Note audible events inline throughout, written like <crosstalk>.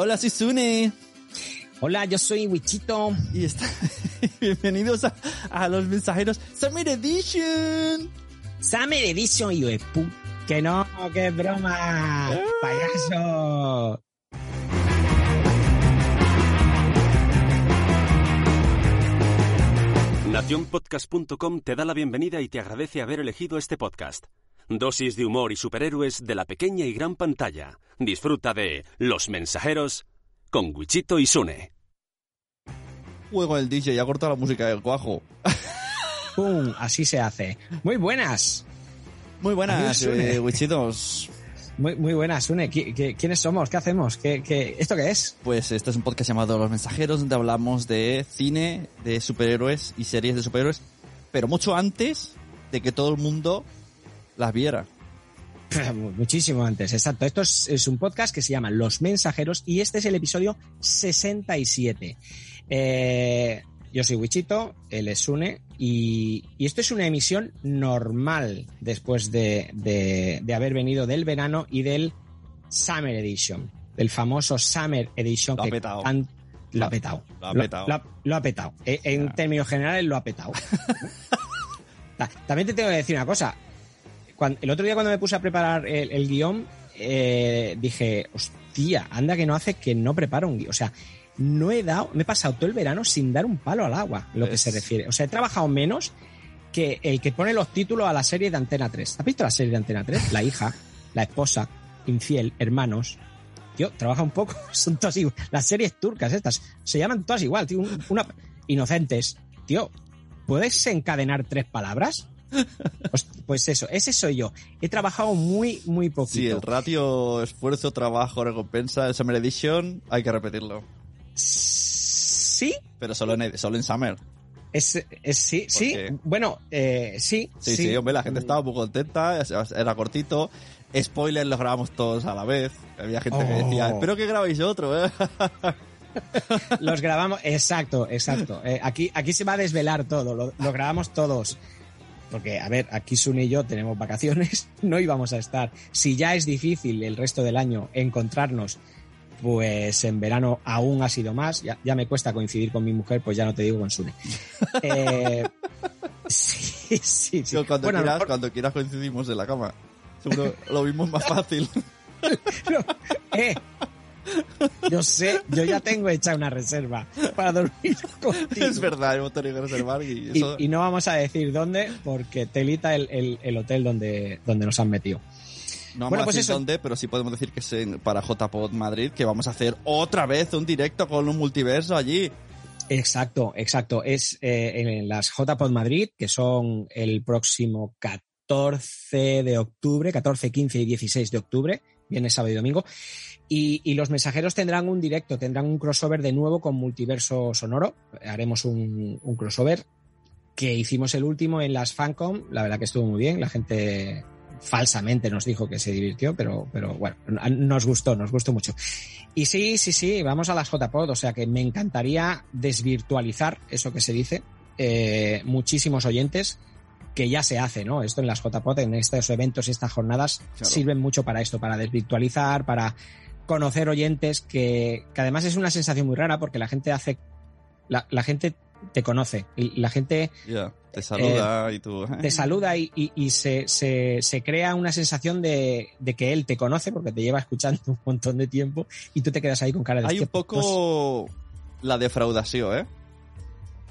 Hola, soy Sune. Hola, yo soy Wichito. Y está... <laughs> bienvenidos a, a, los mensajeros Summer Edition. Summer Edition, y de pu... Que no, que broma. Ah. Payaso. Nacionpodcast.com te da la bienvenida y te agradece haber elegido este podcast. Dosis de humor y superhéroes de la pequeña y gran pantalla. Disfruta de Los Mensajeros con Wichito y Sune. Juego el DJ, ya corta la música del cuajo. <laughs> ¡Pum! Así se hace. Muy buenas. Muy buenas, eh, Wichitos. Muy, muy buenas, Sune. ¿Quiénes somos? ¿Qué hacemos? ¿Qué, qué, esto qué es? Pues este es un podcast llamado Los Mensajeros, donde hablamos de cine, de superhéroes y series de superhéroes, pero mucho antes de que todo el mundo las viera. <laughs> Muchísimo antes, exacto. Esto es, es, un podcast que se llama Los Mensajeros y este es el episodio 67. Eh, yo soy Wichito, él es Sune y, y, esto es una emisión normal después de, de, de, haber venido del verano y del Summer Edition, del famoso Summer Edition lo que ha petado. Tan, lo ha petado. Lo ha petado. Lo, ha petado. En, en Ya. términos generales lo ha petado. <laughs> También te tengo que decir una cosa. Cuando, el otro día cuando me puse a preparar el, el guion, eh, dije, hostia, anda que no hace que no preparo un guion. O sea, no he dado, me he pasado todo el verano sin dar un palo al agua, lo que se refiere. O sea, he trabajado menos que el que pone los títulos a la serie de Antena 3. ¿Has visto la serie de Antena 3? La hija, la esposa, infiel, hermanos. Tío, trabaja un poco, <laughs> son todas igual. Las series turcas estas se llaman todas igual, tío. Una, inocentes. Tío, ¿puedes encadenar tres palabras? Pues, eso, ese soy yo. He trabajado muy, muy poquito. Sí, el ratio esfuerzo, trabajo, recompensa del Summer Edition hay que repetirlo. Sí, Pero solo en, solo en Summer. es, es- sí, sí. qué? Bueno, eh, sí, Sí, sí, hombre, la gente estaba muy contenta, era cortito. Spoiler, los grabamos todos a la vez. Había gente que Oh. decía, espero que grabéis otro, ¿eh? Los grabamos, exacto, exacto. Eh, aquí, aquí se va a desvelar todo, lo, lo grabamos todos. Porque, a ver, aquí Sun y yo tenemos vacaciones, <laughs> no íbamos a estar. Si ya es difícil el resto del año encontrarnos, pues en verano aún ha sido más. Ya, ya me cuesta coincidir con mi mujer, pues ya no te digo con Sune. <laughs> Eh, <laughs> sí, sí, sí. Cuando, Bueno, quieras, mejor- cuando quieras coincidimos en la cama. Seguro lo mismo es más fácil. Eh, <laughs> yo sé, yo ya tengo hecha una reserva para dormir <laughs> contigo. es verdad, hemos tenido que reservar y eso... y no vamos a decir dónde, porque telita el, el, el hotel donde, donde nos han metido. No vamos bueno, a pues decir eso. dónde, pero sí podemos decir que es en- para JPod Madrid, que vamos a hacer otra vez un directo con un multiverso allí. Exacto, exacto. Es eh, en las JPod Madrid, que son el próximo 14 de octubre, 14, 15 y 16 de octubre, viernes, sábado y domingo. Y, y los mensajeros tendrán un directo, tendrán un crossover de nuevo con Multiverso Sonoro. Haremos un, un crossover que hicimos el último en las Fancom. La verdad que estuvo muy bien. La gente falsamente nos dijo que se divirtió, pero, pero bueno, nos gustó, nos gustó mucho. Y sí, sí, sí, vamos a las JPod, o sea que me encantaría desvirtualizar eso que se dice. Eh, muchísimos oyentes que ya se hace, ¿no? Esto en las JPod, en estos eventos, estas jornadas, Claro. sirven mucho para esto, para desvirtualizar, para conocer oyentes, que, que además es una sensación muy rara porque la gente hace, la, la gente te conoce y la gente Ya, te saluda y tú... Eh, ¿eh? te saluda y, y- y se, se- se crea una sensación de, de que él te conoce porque te lleva escuchando <laughs> un montón de tiempo y tú te quedas ahí con cara de Hay un "Hostia, pues, poco la defraudación, ¿eh?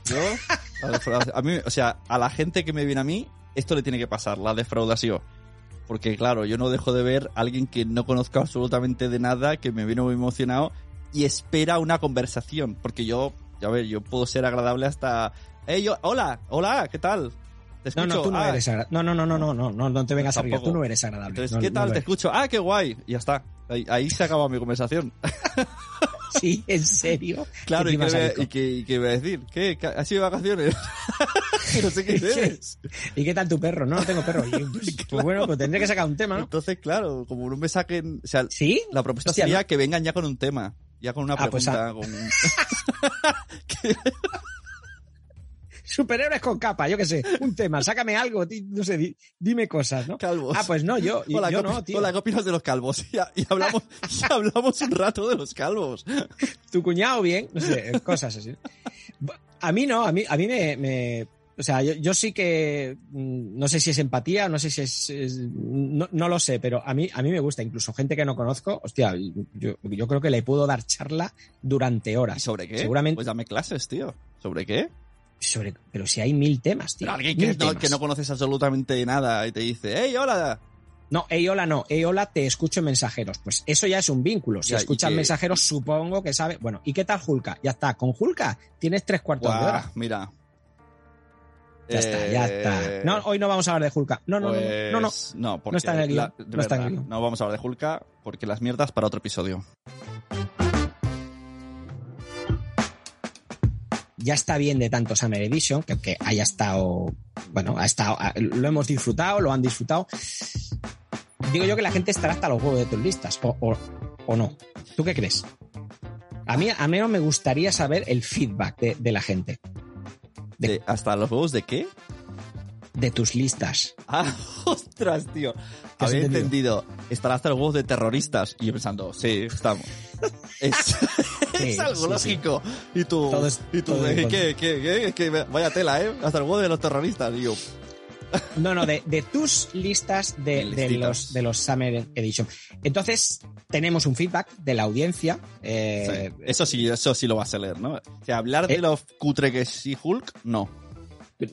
Yo. <laughs> A mí, o sea, a la gente que me viene a mí, esto le tiene que pasar, la defraudación. Porque claro, yo no dejo de ver a alguien que no conozco absolutamente de nada, que me viene muy emocionado y espera una conversación. Porque yo, a ver, yo puedo ser agradable hasta... Hey, yo, hola, hola, ¿qué tal? Te No, escucho. no, tú no Ah, eres. No, no, no, no, no, no, no, no te vengas. Tampoco. Tú no eres agradable. Entonces, No, ¿qué tal? Te escucho. Ah, qué guay. Y ya está. Ahí, ahí se acaba mi conversación. <laughs> Sí, en serio. Claro, ¿Qué ¿y qué, con- y qué, y qué voy a decir? ¿Qué? ¿Has sido de vacaciones? <laughs> no sé qué <laughs> eres. ¿Y qué tal tu perro? No, no tengo perro. Y, pues, <laughs> pues bueno, pues tendré que sacar un tema, ¿no? Entonces, claro, como no me saquen... O sea, ¿Sí? la propuesta Hostia, sería ¿no? que vengan ya con un tema. Ya con una Ah, pues, pregunta. con... Superhéroes con capa, yo qué sé, un tema, sácame algo, no sé, di- dime cosas, ¿no? Calvos. Ah, pues no, yo, Hola, yo ¿qué opi- no, tío. Hola, ¿qué opinas de los calvos? Y, y hablamos, y hablamos un rato de los calvos. tu cuñado bien, no sé, cosas así. A mí no, a mí, a mí me, me- o sea, yo, yo sí que mm, no sé si es empatía, no sé si es, es- no, no lo sé, pero a mí, a mí me gusta, incluso gente que no conozco, hostia, yo, yo creo que le puedo dar charla durante ¿Y horas. sobre qué? Seguramente- Pues dame clases, tío. ¿Sobre qué? Sobre, pero si hay mil temas, tío. Pero alguien que no, que no conoces absolutamente nada y te dice, hey, hola. No, hey, hola, no. Hey, hola, te escucho en mensajeros. Pues eso ya es un vínculo. Si Ya, escuchas que- mensajeros, supongo que sabe. Bueno, ¿y qué tal Hulka? Ya está. Con Hulka tienes tres cuartos de hora. mira. Ya está, ya Eh, está. No, hoy no vamos a hablar de Hulka. No, no, no, no, no, no. pues, no, porque está en el guion, la- de no está en el guion. no vamos a hablar de Hulka porque las mierdas para otro episodio. Ya está bien de tanto Summer Edition, que aunque haya estado, bueno, ha estado, lo hemos disfrutado, lo han disfrutado. Digo yo que la gente estará hasta los huevos de tus listas, o, o, o no. ¿Tú qué crees? A mí, a menos me gustaría saber el feedback de, de la gente, De- De- ¿Hasta los huevos de qué? de tus listas. Ah, <laughs> ostras, tío. ¿Qué has Había entendido? entendido. Estará hasta los huevos de terroristas. Y yo pensando, sí, estamos. <laughs> Es, <laughs> es Sí, algo sí, sí. lógico. Y tú, Todo es- y tú, todo ¿qué, qué, qué, vaya tela, ¿eh? Hasta el huevo de los terroristas. Yo, <laughs> No, no, de, de tus listas de, de los, de los Summer Edition. Entonces, tenemos un feedback de la audiencia. eh, sí. Eso sí, eso sí lo vas a leer, ¿no? O sea, hablar de Eh. lo cutre que es Hulk, no.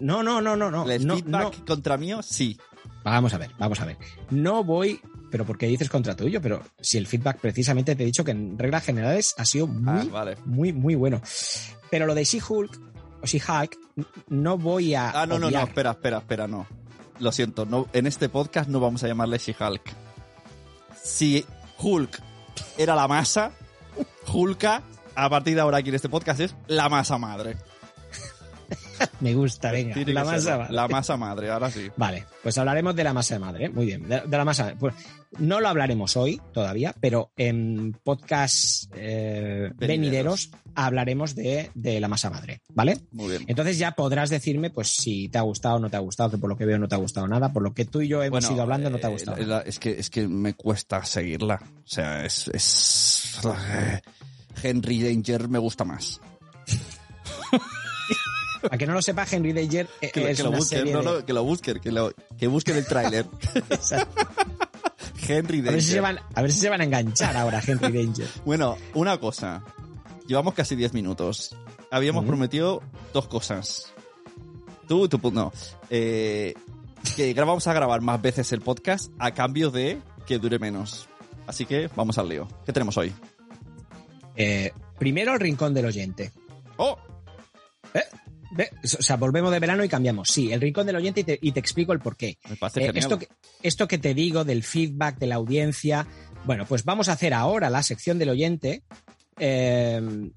No, no, no, no, no. El no, feedback no. contra mío, sí. Vamos a ver, vamos a ver. No voy, pero porque dices contra tuyo, pero si el feedback precisamente te he dicho que en reglas generales ha sido muy, Ah, vale. muy, muy bueno. Pero lo de She-Hulk o She-Hulk, no voy a. Ah, no, no, no, espera, espera, espera, no. Lo siento, no, en este podcast no vamos a llamarle She-Hulk. Si Hulk era la masa, Hulka, a partir de ahora aquí en este podcast es la masa madre. Me gusta, venga. Tiene La masa, vale. La masa madre, ahora sí. Vale, pues hablaremos de la masa madre, muy bien, de, de la masa. Pues no lo hablaremos hoy todavía, pero en podcast eh, Venideros. venideros hablaremos de, de la masa madre, ¿vale? Muy bien. Entonces ya podrás decirme, pues si te ha gustado o no te ha gustado, que por lo que veo no te ha gustado nada, por lo que tú y yo hemos Bueno, ido hablando no te ha eh, gustado. la- es, que, es que me cuesta seguirla. O sea, es. es Henry Danger me gusta más. A que no lo sepa, Henry Danger eh, Que, lo- es que lo una busquen, serie no, de- no, que lo busquen, que, lo- que busquen el tráiler. <laughs> Henry A Danger. ver, si se van, a ver si se van a enganchar ahora, Henry Danger. Bueno, una cosa. Llevamos casi 10 minutos. Habíamos prometido dos cosas. Tú, tú, no. Eh, que vamos a grabar más veces el podcast a cambio de que dure menos. Así que vamos al lío. ¿Qué tenemos hoy? Eh, primero el rincón del oyente. ¡Oh! O sea, volvemos de verano y cambiamos. Sí, el rincón del oyente y te, y te explico el porqué. Me parece Eh, esto, que, esto que te digo del feedback de la audiencia, bueno, pues vamos a hacer ahora la sección del oyente, eh,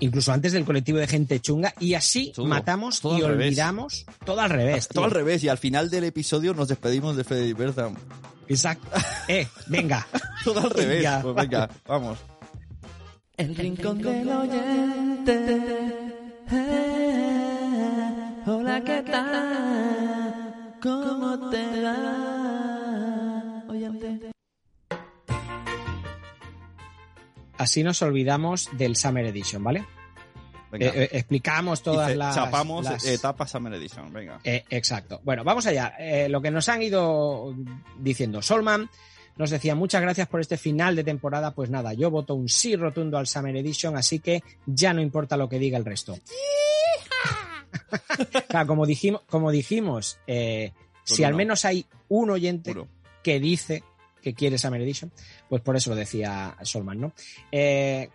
incluso antes del colectivo de gente chunga, y así Todo, matamos todo y revés. olvidamos todo al revés. Todo tío. al revés. Y al final del episodio nos despedimos de Freddy Bertham. Exacto. <laughs> Eh, venga. <laughs> Todo al revés. Venga, pues venga, vamos. El rincón del oyente. Eh, hola, ¿qué tal? ¿Cómo te va? Oyente. Así nos olvidamos del Summer Edition, ¿vale? Eh, eh, explicamos todas las. chapamos las- etapa Summer Edition. Venga. Eh, exacto. Bueno, vamos allá. Eh, lo que nos han ido diciendo. Solman nos decía muchas gracias por este final de temporada. Pues nada, yo voto un sí rotundo al Summer Edition, así que ya no importa lo que diga el resto. Claro, como dijimos, como dijimos eh, Pues si al menos hay un oyente Puro. que dice que quiere Summer Edition, pues por eso lo decía Solman, ¿no? Eh,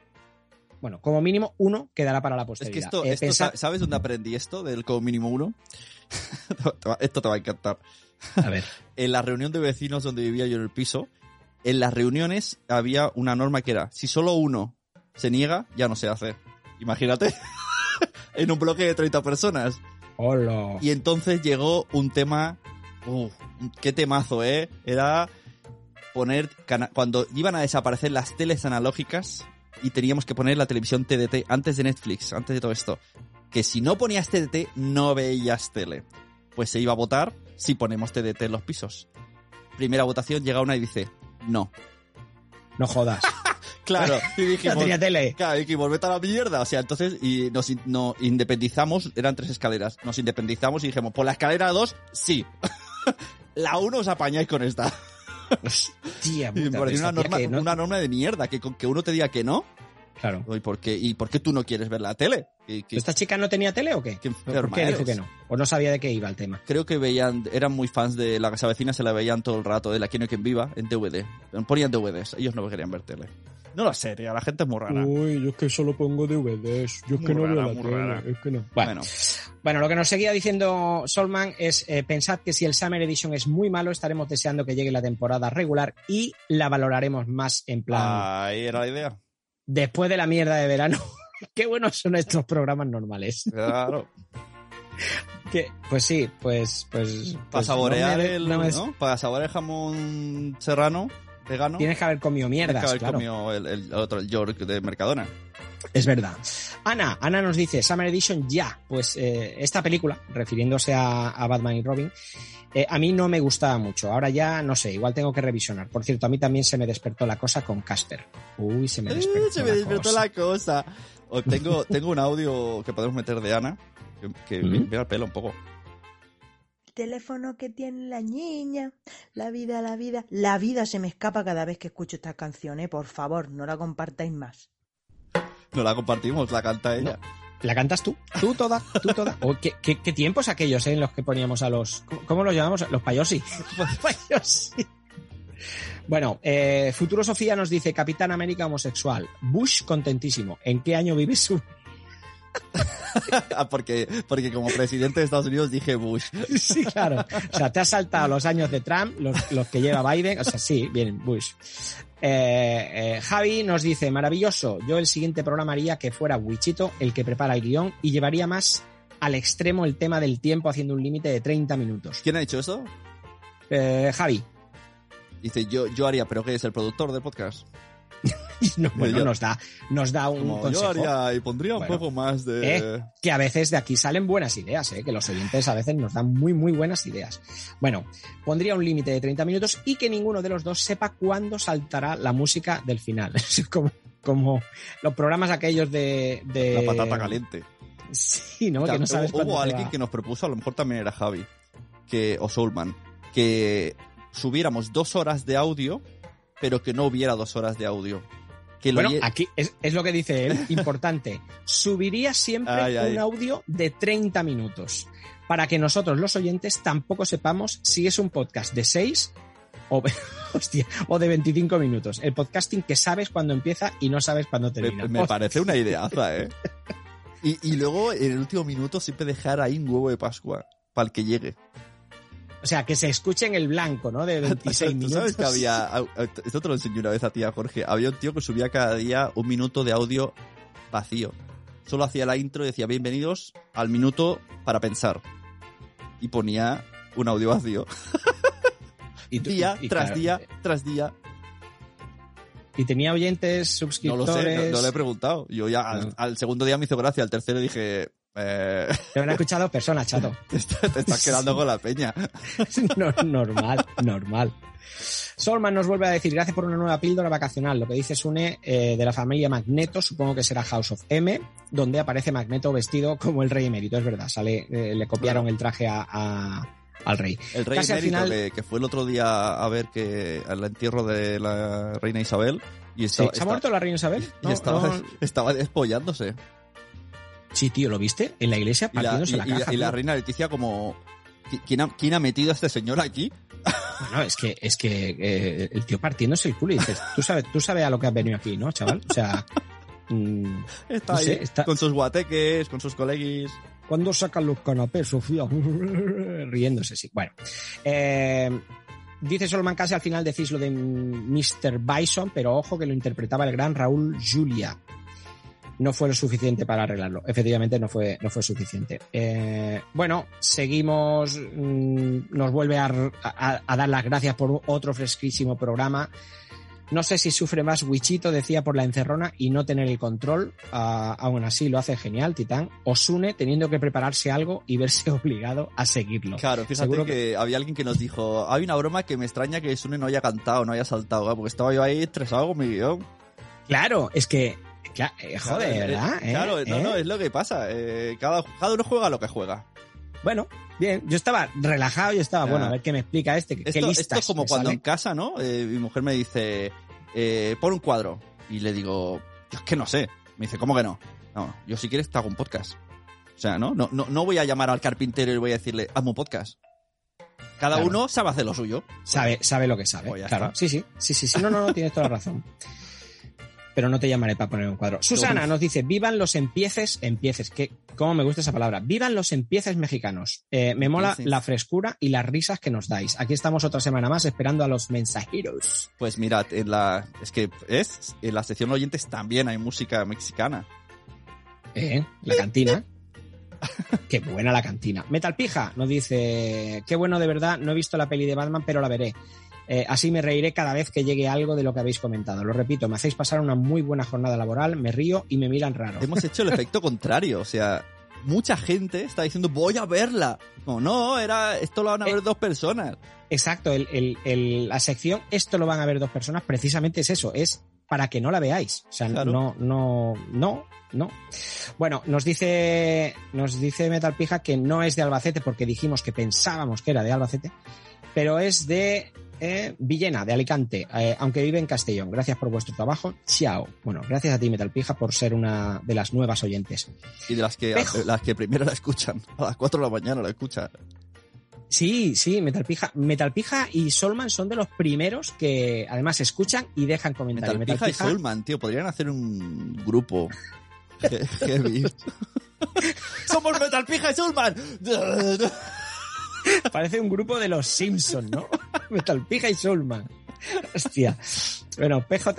bueno, como mínimo uno quedará para la Es posteridad. que esto, Eh, esto ¿sabes dónde aprendí esto del como mínimo uno? <laughs> Esto te va a encantar. A ver. <laughs> En la reunión de vecinos donde vivía yo en el piso, en las reuniones había una norma que era, si solo uno se niega, ya no se hace. Imagínate, <laughs> en un bloque de 30 personas. Hola. Y entonces llegó un tema, uf, qué temazo, ¿eh? Era poner, cuando iban a desaparecer las teles analógicas y teníamos que poner la televisión TDT antes de Netflix, antes de todo esto. que si no ponías TDT no veías tele. Pues se iba a votar si ponemos TDT en los pisos. Primera votación, llega una y dice, no. No jodas. <laughs> Claro, <laughs> y No dijimos, tenía tele. Claro, a la mierda. O sea, entonces, y nos no, independizamos, eran tres escaleras. Nos independizamos y dijimos, por la escalera 2, sí. <laughs> la 1 os apañáis con esta. Tía, <laughs> Y me puta, pareció una norma, que no- una norma de mierda, que, con que uno te diga que no. Claro. ¿Y por qué, y por qué tú no quieres ver la tele? ¿Esta chica no tenía tele o qué? qué ¿Por qué dijo que no? ¿O no sabía de qué iba el tema? Creo que veían, eran muy fans de La Casa Vecina, se la veían todo el rato, de La Quién y Quien Viva, en DVD. Ponían DVDs, ellos no querían ver tele. No lo sé, tío, la gente es muy rara. Uy, yo es que solo pongo DVDs. Yo es que no veo rara, la muy tele, rara. Es que no. Bueno, Bueno, Bueno, lo que nos seguía diciendo Solman es eh, pensad que si el Summer Edition es muy malo, estaremos deseando que llegue la temporada regular y la valoraremos más en plan ahí era la idea. Después de la mierda de verano. <laughs> Qué buenos son estos programas normales. Claro. <laughs> Pues sí, pues pues, Para pues saborear no me- el, no me- ¿no? Para saborear el jamón serrano, vegano. Tienes que haber comido tienes que haber claro. comido el, el otro, el York de Mercadona. Es verdad. Ana, Ana nos dice, Summer Edition ya. Pues eh, esta película, refiriéndose a, a Batman y Robin, eh, a mí no me gustaba mucho. Ahora ya, no sé, igual tengo que revisionar. Por cierto, a mí también se me despertó la cosa con Casper. Uy, se me Eh, despertó, se me la, despertó cosa. la cosa. O tengo, <laughs> tengo un audio que podemos meter de Ana, que, que ¿Mm? me me da el pelo un poco. teléfono que tiene la niña, la vida, la vida. La vida se me escapa cada vez que escucho esta canción, ¿eh? Por favor, no la compartáis más. No la compartimos, la canta ella. ¿La cantas tú? ¿Tú toda? ¿Tú toda? <laughs> Oh, ¿qué, qué, qué tiempos aquellos eh, en los que poníamos a los... ¿Cómo, los llamamos? Los payosi. <laughs> payosi. Bueno, eh, Futuro Sofía nos dice Capitán América homosexual. Bush contentísimo. ¿En qué año vive su <laughs> Ah, porque, porque como presidente de Estados Unidos dije Bush. Sí, claro. O sea, te has saltado los años de Trump, los, los que lleva Biden. O sea, sí, bien, Bush. Eh, eh, Javi nos dice, maravilloso. Yo el siguiente programa haría que fuera Wichito el que prepara el guion y llevaría más al extremo el tema del tiempo haciendo un límite de 30 minutos. ¿Quién ha hecho eso? Eh, Javi, Dice, yo, yo haría, pero ¿qué es el productor del podcast? <laughs> no, nos da, nos da un Como consejo. yo haría y pondría un poco más de... Eh, que a veces de aquí salen buenas ideas, ¿eh? que los oyentes a veces nos dan muy, muy buenas ideas. Bueno, pondría un límite de 30 minutos y que ninguno de los dos sepa cuándo saltará la música del final. <laughs> Es como, como los programas aquellos de... de- La patata caliente. Sí, ¿no? Que no sabes hubo, alguien que nos propuso, a lo mejor también era Javi, que, o Soulman, que subiéramos dos horas de audio, pero que no hubiera dos horas de audio. Que Bueno, aquí es, es lo que dice él, <laughs> importante. Subiría siempre Ay, ay. un audio de 30 minutos para que nosotros los oyentes tampoco sepamos si es un podcast de 6 o, <laughs> hostia, o de 25 minutos. El podcasting que sabes cuándo empieza y no sabes cuándo termina. me, me parece una ideaza, ¿eh? <laughs> Y, y luego, en el último minuto, siempre dejar ahí un huevo de Pascua, para el que llegue. O sea, que se escuche en el blanco, ¿no? De 26 ¿Tú minutos. sabes que había... Esto te lo enseñé una vez a ti, a Jorge. Había un tío que subía cada día un minuto de audio vacío. Solo hacía la intro y decía, bienvenidos al minuto para pensar. Y ponía un audio vacío. Y tú- <laughs> Día y- y tras claro, día tras día. Y tenía oyentes, No suscriptores. lo sé, no, no le he preguntado. Yo ya al, No. al segundo día me hizo gracia, al tercero dije, eh, Te han escuchado personas, chato. <laughs> te, está- te estás quedando con la peña. <laughs> No, normal, normal. Solman nos vuelve a decir, gracias por una nueva píldora vacacional. Lo que dice Sune eh, de la familia Magneto, supongo que será House of M, donde aparece Magneto vestido como el rey emérito. Es verdad, sale, eh, le copiaron el traje a, a- al rey. El rey Casi al emérito final- que, que fue el otro día a ver que al entierro de la reina Isabel y Sí, estaba, ¿Se ha muerto la reina Isabel? y No, estaba, no. <laughs> estaba despollándose. Sí, tío, ¿lo viste? En la iglesia partiéndose y- la y la- caja. y la reina Leticia como... "¿Qui- ¿Quién ha, quién ha metido a este señor aquí? No, es que, es que eh, el tío partiéndose el culo y dices, tú sabes, tú sabes a lo que has venido aquí, ¿no, chaval? O sea, mm, Está No ahí, sé, está- con sus guateques, con sus coleguis. ¿Cuándo sacan los canapés, Sofía? <laughs> Riéndose, sí. Bueno. Eh, dice Solomon casi al final decís lo de Mr. Bison, pero ojo que lo interpretaba el gran Raúl Julia. No fue lo suficiente para arreglarlo. Efectivamente, no fue, no fue suficiente. Eh, bueno, seguimos. mm, nos vuelve a, a- a dar las gracias por otro fresquísimo programa. No sé si sufre más Wichito, decía por la encerrona y no tener el control. Ah, aún así lo hace genial, Titán. Osune teniendo que prepararse algo y verse <laughs> obligado a seguirlo. Claro, fíjate Seguro que... había alguien que nos dijo, hay una broma que me extraña que Sune no haya cantado, no haya saltado, ¿eh? porque estaba yo ahí estresado con mi guion. Claro, es que. Cla- eh, joder, Claro, eh, ¿verdad? ¿Eh? Claro, no, ¿Eh? no, es lo que pasa. eh, cada, cada uno juega lo que juega. Bueno, bien. Yo estaba relajado y estaba, bueno, a ver qué me explica este. ¿Qué Esto, listas esto es como cuando sale? en casa, ¿no? Eh, mi mujer me dice, eh, pon un cuadro. Y le digo, "Yo es que no sé. Me dice, ¿cómo que no? No, yo si quieres te hago un podcast. O sea, ¿no? No, no, no voy a llamar al carpintero y voy a decirle, hazme un podcast. Cada Claro. uno sabe hacer lo suyo. Sabe, sabe lo que sabe. Pues claro. está. Sí, sí, sí, sí, sí. No, no, no, tienes toda la razón. <laughs> Pero no te llamaré para poner un cuadro. Susana nos dice, vivan los empieces, empieces, que, cómo me gusta esa palabra, vivan los empieces mexicanos. Eh, me mola la frescura y las risas que nos dais. Aquí estamos otra semana más esperando a los mensajeros. Pues mirad, en la, es que es, en la sección oyentes también hay música mexicana. Eh, la cantina. <laughs> Qué buena la cantina. Metal Pija nos dice, qué bueno de verdad, no he visto la peli de Batman, pero la veré. Eh, así me reiré cada vez que llegue algo de lo que habéis comentado. Lo repito, me hacéis pasar una muy buena jornada laboral, me río y me miran raro. Hemos hecho el <laughs> efecto contrario, o sea, mucha gente está diciendo, voy a verla. No, no, era, esto lo van a Eh. ver dos personas. Exacto, el- el- el- la sección, esto lo van a ver dos personas, precisamente es eso, es para que no la veáis. O sea, Claro. no, no, no, no. Bueno, nos dice, nos dice Metal Pija que no es de Albacete porque dijimos que pensábamos que era de Albacete, pero es de eh, Villena, de Alicante, eh, aunque vive en Castellón. Gracias por vuestro trabajo. Chao. Bueno, gracias a ti, Metal Pija, por ser una de las nuevas oyentes. Y de las que, las que primero la escuchan, <laughs> a las 4 de la mañana la escuchan. Sí, sí, Metalpija, Metalpija y Solman son de los primeros que además escuchan y dejan comentarios. Metalpija y Metalpija- Soulman, tío, podrían hacer un grupo <laughs> he- heavy. <laughs> ¡Somos Metalpija y Soulman! Parece un grupo de los Simpsons, ¿no? <laughs> Metalpija y Soulman. Hostia. Bueno, PJ...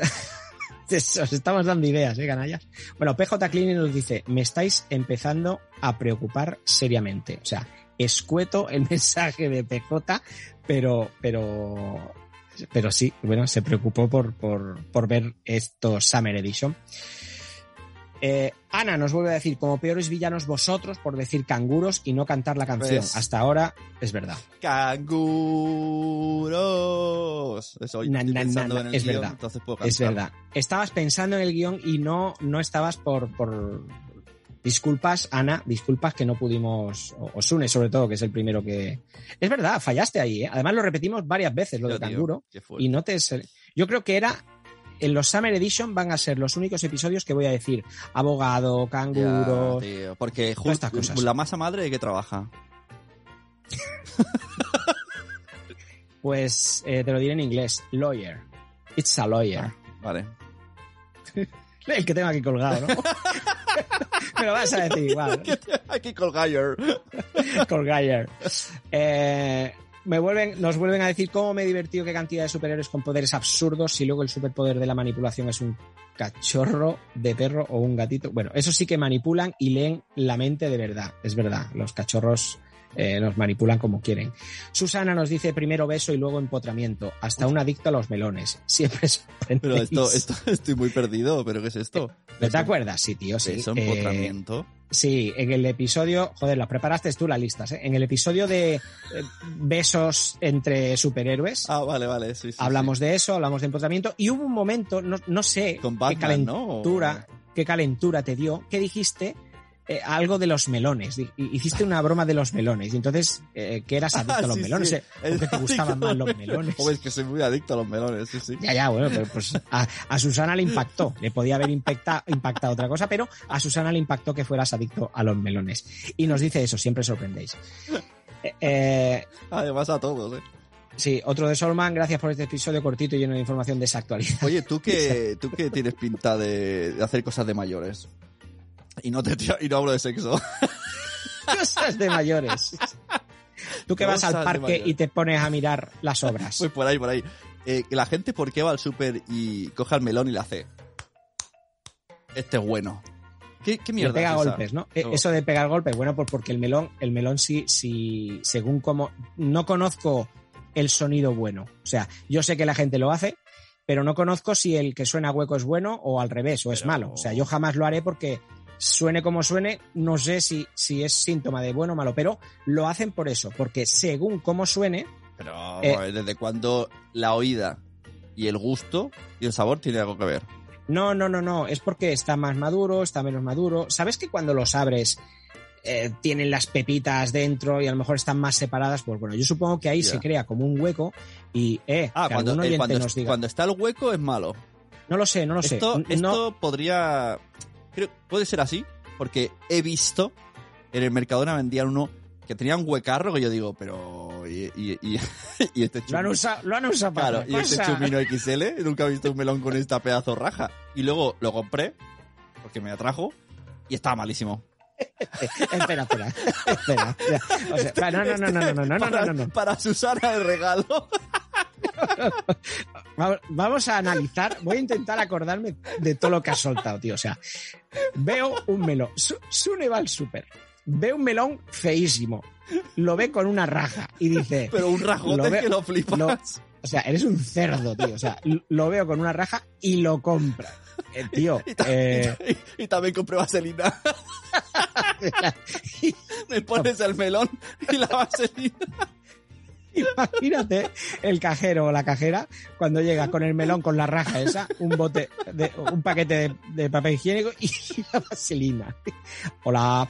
Os <laughs> estamos dando ideas, ¿eh, canallas? Bueno, PJ Cleaning nos dice, me estáis empezando a preocupar seriamente. O sea, escueto el <laughs> mensaje de PJ, pero, pero, pero sí, bueno, se preocupó por, por, por ver esto Summer Edition. Eh, Ana nos vuelve a decir, como peores villanos vosotros por decir canguros y no cantar la canción. Pues- Hasta ahora es verdad. ¡Canguros! Eso, hoy Na, estoy na, pensando na, en el es guion, verdad. entonces puedo Es cantar. verdad. Estabas pensando en el guion y no, no estabas por, por... Disculpas, Ana, disculpas que no pudimos... Osune, sobre todo, que es el primero que... Es verdad, fallaste ahí, ¿eh? Además lo repetimos varias veces, lo de canguro. Y no te... Yo creo que era... En los Summer Edition van a ser los únicos episodios que voy a decir abogado, Ya, canguro... tío, porque todas estas justo cosas. la masa madre de que trabaja. <laughs> Pues eh, te lo diré en inglés. Lawyer. It's a lawyer. Ah, vale. <laughs> El que tengo aquí colgado, ¿no? <laughs> Me lo vas a decir igual. Aquí colgayer. Colgayer. Eh, me vuelven, nos vuelven a decir cómo me he divertido qué cantidad de superhéroes con poderes absurdos y luego el superpoder de la manipulación es un cachorro de perro o un gatito. Bueno, eso sí que manipulan y leen la mente de verdad. Es verdad, los cachorros eh, nos manipulan como quieren. Susana nos dice primero beso y luego empotramiento. Hasta un adicto a los melones. <laughs> Siempre sorprendéis. Pero esto, esto, estoy muy perdido, ¿pero qué es esto? ¿No te acuerdas? Sí, tío, sí. Eso, Eh, empotramiento. Sí, en el episodio, joder, las preparaste tú las listas, ¿eh? En el episodio de eh, besos entre superhéroes, Ah, vale, vale, sí, sí. hablamos de eso, hablamos de empotramiento, y hubo un momento, no, no sé Con qué Batman, ¿no? calentura, qué calentura te dio, que dijiste eh, algo de los melones. Hiciste una broma de los melones, y entonces, eh, que eras <laughs> adicto Ah, a los sí, melones, sí. eh, o que te <laughs> gustaban más los melones. Joder, es que soy muy adicto a los melones, sí, sí. Ya, ya, bueno, pero pues a, a Susana le impactó. Le podía haber impacta- impactado otra cosa, pero a Susana le impactó que fueras adicto a los melones. Y nos dice eso, siempre sorprendéis. Eh, Además a todos, ¿eh? sí, otro de Solman, gracias por este episodio cortito y lleno de información de esa actualidad. Oye, tú que, <laughs> tú que tienes pinta de, de hacer cosas de mayores. Y no te y no hablo de sexo. Cosas de mayores. Tú que vas al parque y te pones a mirar las obras. Pues por ahí, por ahí. Eh, la gente, ¿por qué va al súper y coge el melón y le hace? Este es bueno. ¿Qué, qué Le mierda pega es esa? golpes, ¿no? Eh, No. Eso de pegar golpes, bueno, pues porque el melón, el melón sí, sí, según como, no conozco el sonido bueno. O sea, yo sé que la gente lo hace pero no conozco si el que suena hueco es bueno o al revés, o es malo. O sea, yo jamás lo haré porque suene como suene, no sé si, si es síntoma de bueno o malo, pero lo hacen por eso, porque según cómo suene, Pero Eh. desde cuando la oída y el gusto y el sabor tiene algo que ver. no, no, no, no, es porque está más maduro, está menos maduro. ¿Sabes que cuando los abres eh, tienen las pepitas dentro y a lo mejor están más separadas? Pues bueno, yo supongo que ahí se crea como un hueco y, eh, Ah, que cuando, algún eh, cuando, nos diga. cuando está el hueco es malo. No lo sé, no lo sé. Esto, No- esto podría. Creo, puede ser así, porque he visto en el Mercadona vendían uno que tenía un huecarro que yo digo, pero. Y, y, y, <laughs> y este Lo han chumino- usado, lo han usado para Claro, y este chumino XL, nunca he visto un melón con esta pedazo raja. Y luego lo compré, porque me atrajo, y estaba malísimo. <laughs> espera, espera, espera. O este, no, no, este, no, no, no, no, para, no, no, no. Para Susana el regalo. <laughs> Vamos a analizar, voy a intentar acordarme de todo lo que has soltado, tío. O sea, veo un melón. Sune va al súper. Ve un melón feísimo. Lo ve con una raja y dice. Pero un rajote lo que lo flipas. Lo, o sea, eres un cerdo, tío. O sea, lo veo con una raja y lo compra. Eh, tío, <laughs> Y, ta- eh, y- y también compré vaselina. <laughs> Me pones el melón y la vaselina. Imagínate el cajero o la cajera cuando llega con el melón con la raja esa, un bote, de, un paquete de, de papel higiénico y la vaselina. Hola.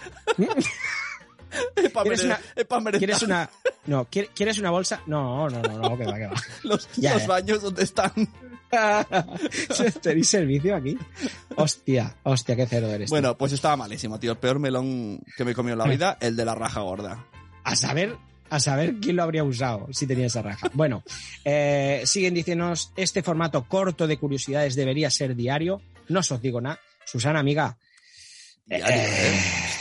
Es para ¿Quieres una-. ¿Quieres una, no, ¿quiere- ¿quieres una bolsa? No, no, no, no, que va, que va. <laughs> Los, Ya, los ya. baños donde están. <laughs> ¿Tenéis servicio aquí? Hostia, hostia, qué cerdo eres. tío. Bueno, pues estaba malísimo, tío. El peor melón que me he comido en la vida, el de la raja gorda. a saber, a saber quién lo habría usado si tenía esa raja. Bueno, eh, siguen diciéndonos, este formato corto de curiosidades debería ser diario. No os digo nada. Susana, amiga, Diario, eh,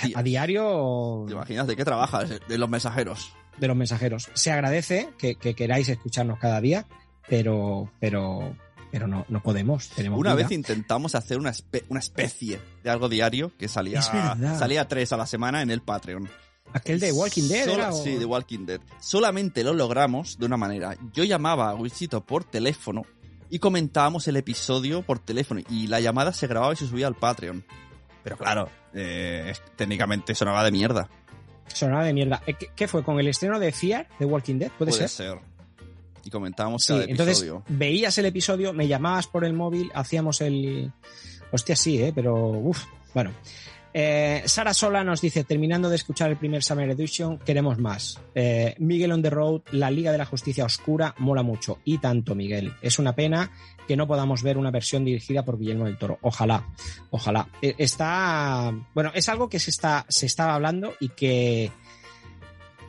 ¿eh? A diario ¿Te imaginas de qué trabajas? De los mensajeros. de los mensajeros. Se agradece que, que queráis escucharnos cada día, pero, pero, pero no, no podemos. Tenemos Una vida. vez intentamos hacer una, espe- una especie de algo diario que salía, salía tres a la semana en el Patreon. Aquel de Walking Dead era, o- Sí, de Walking Dead. Solamente lo logramos de una manera. Yo llamaba a Wichito por teléfono y comentábamos el episodio por teléfono y la llamada se grababa y se subía al Patreon. Pero claro, eh, técnicamente sonaba de mierda. sonaba de mierda. Eh, ¿Qué, qué fue? ¿Con el estreno de Fear de Walking Dead? ¿Puede, Puede ser? ser. Y comentábamos Sí, cada entonces episodio. veías el episodio, me llamabas por el móvil, hacíamos el. Hostia, sí, ¿eh? Pero. Uf, bueno. Eh, Sara Sola nos dice, terminando de escuchar el primer Summer Edition, queremos más. Eh, Miguel on the Road, la Liga de la Justicia Oscura, mola mucho. Y tanto, Miguel. Es una pena que no podamos ver una versión dirigida por Guillermo del Toro. Ojalá, ojalá. Eh, Está. Bueno, es algo que se está, se estaba hablando y que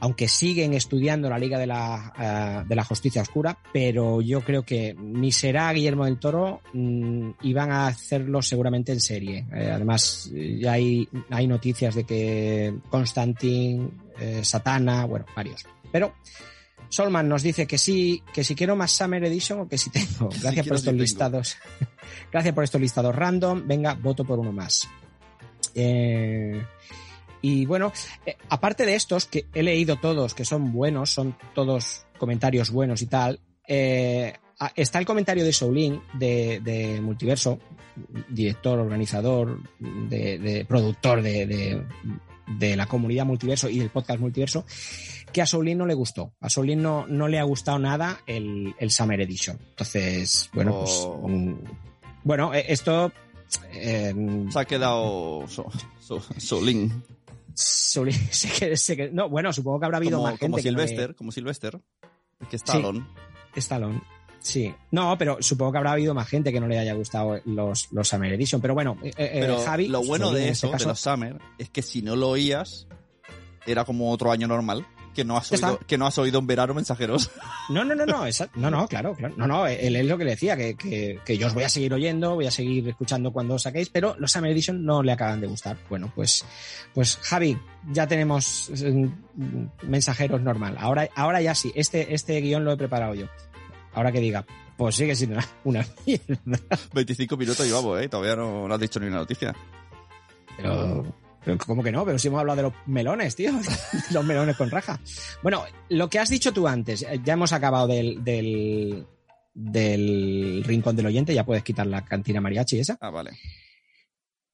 aunque siguen estudiando la Liga de la, eh, de la Justicia Oscura, pero yo creo que ni será Guillermo del Toro mm, y van a hacerlo seguramente en serie. Eh, además, ya hay, hay noticias de que Constantine, eh, Satana, bueno, varios. Pero Solman nos dice que sí, que si quiero más Summer Edition o que si tengo. <laughs> Gracias por estos listados. <laughs> Gracias por estos listados random. Venga, voto por uno más. Eh, y bueno, eh, aparte de estos, que he leído todos, que son buenos, son todos comentarios buenos y tal, eh, está el comentario de Soulin, de, de Multiverso, director, organizador, de, de- productor de, de- de la comunidad Multiverso y del podcast Multiverso, que a Soulin no le gustó. A Soulin no, no le ha gustado nada el, el Summer Edition. Entonces, bueno, pues... Oh. bueno, eh, esto... eh, Se ha quedado so, so- <laughs> Que- que- no, bueno, supongo que habrá habido Como, más gente. como que Sylvester, como Sylvester. Que Sí. Stallone. Stallone. Sí. No, pero supongo que habrá habido más gente que no le haya gustado los, los Summer Edition. Pero bueno, eh, eh, Javi. lo bueno de eso, este caso, de los Summer, es que si no lo oías, era como otro año normal. Que no has oído, que no has oído en verano mensajeros. <laughs> No, no, no, no, esa- no, no, claro, claro. No, no, él es lo que le decía, que, que, que yo os voy a seguir oyendo, voy a seguir escuchando cuando os saquéis, pero los Summer Edition no le acaban de gustar. Bueno, pues, pues Javi, ya tenemos eh, mensajeros normal. Ahora, ahora ya sí, este, este guion lo he preparado yo. Ahora que diga, pues sigue siendo una, <laughs> una mierda. 25 minutos llevamos, ¿eh? Todavía no, no has dicho ni una noticia. Pero ¿cómo que no? Pero si hemos hablado de los melones, tío. los melones con raja. Bueno, lo que has dicho tú antes, eh, ya hemos acabado del, del, del rincón del oyente, ya puedes quitar la cantina mariachi esa. Ah, vale. Lo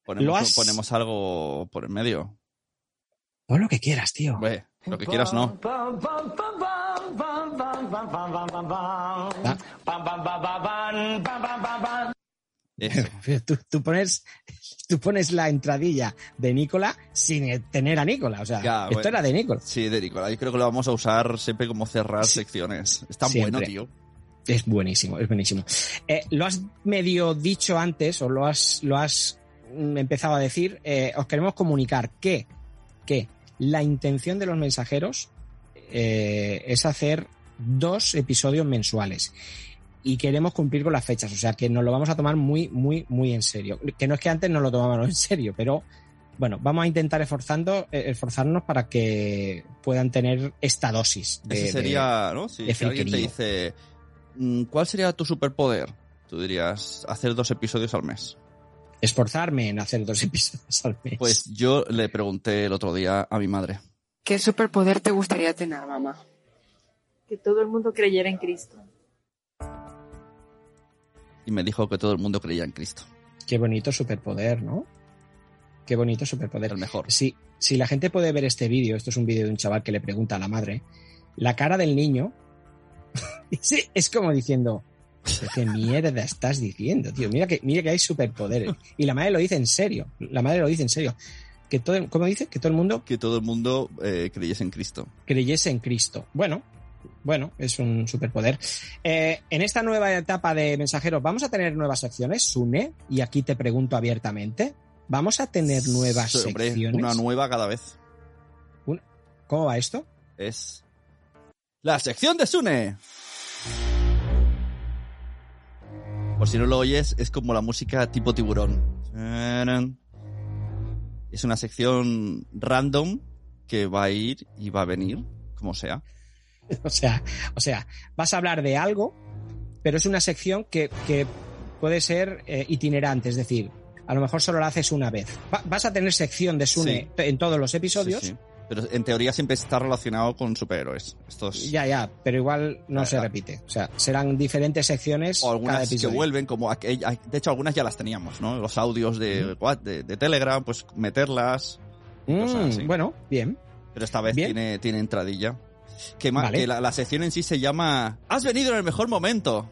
Ponemos, has- ponemos algo por el medio. Pon lo que quieras, tío. Lo que quieras no. Eso. Tú, tú pones, tú pones la entradilla de Nicola sin tener a Nicola. O sea, Ya, esto bueno. era de Nicola. Sí, de Nicolás. Yo creo que lo vamos a usar siempre como cerrar Sí. secciones. Está Siempre. bueno, tío. Es buenísimo, es buenísimo. Eh, lo has medio dicho antes, o lo has, lo has empezado a decir. eh, os queremos comunicar que, que la intención de los mensajeros eh, es hacer dos episodios mensuales. Y queremos cumplir con las fechas, o sea que nos lo vamos a tomar muy, muy, muy en serio. Que no es que antes no lo tomábamos en serio, pero bueno, vamos a intentar esforzando, eh, esforzarnos para que puedan tener esta dosis. de- Ese de- sería, ¿no? Si, de si alguien te dice, mm, ¿cuál sería tu superpoder? Tú dirías, hacer dos episodios al mes. esforzarme en hacer dos <laughs> episodios al mes. Pues yo le pregunté el otro día a mi madre. ¿Qué superpoder te gustaría tener, mamá? Que todo el mundo creyera en Cristo. Y me dijo que todo el mundo creía en Cristo. Qué bonito superpoder, ¿no? Qué bonito superpoder. El mejor. Si, si la gente puede ver este vídeo, esto es un vídeo de un chaval que le pregunta a la madre, la cara del niño <laughs> es como diciendo, "¿Pero ¿qué mierda estás diciendo, tío? Mira que, mira que hay superpoderes. Y la madre lo dice en serio. La madre lo dice en serio. Que todo, ¿Cómo dice? Que todo el mundo Que todo el mundo eh, creyese en Cristo. creyese en Cristo. Bueno, bueno, es un superpoder. Eh, en esta nueva etapa de mensajeros, ¿vamos a tener nuevas secciones, Sune? Y aquí te pregunto abiertamente. ¿Vamos a tener nuevas Sí, hombre, secciones? una nueva cada vez. ¿Cómo va esto? Es la sección de Sune. Por si no lo oyes, es como la música tipo tiburón. Es una sección random que va a ir y va a venir, como sea. <laughs> O sea, o sea, vas a hablar de algo, pero es una sección que, que puede ser eh, itinerante, es decir, a lo mejor solo la haces una vez. Va- vas a tener sección de Sune en todos los episodios. Sí, sí. Pero en teoría siempre está relacionado con superhéroes. Estos Ya, ya, pero igual no Ah, se ah. repite. O sea, serán diferentes secciones o cada algunas que episodio. vuelven, como aquella- de hecho algunas ya las teníamos, ¿no? Los audios de, de, de Telegram, pues meterlas. cosas Mm, así. bueno, bien. Pero esta vez Bien. tiene, tiene entradilla. Que, Vale. que la, la sección en sí se llama Has venido en el mejor momento.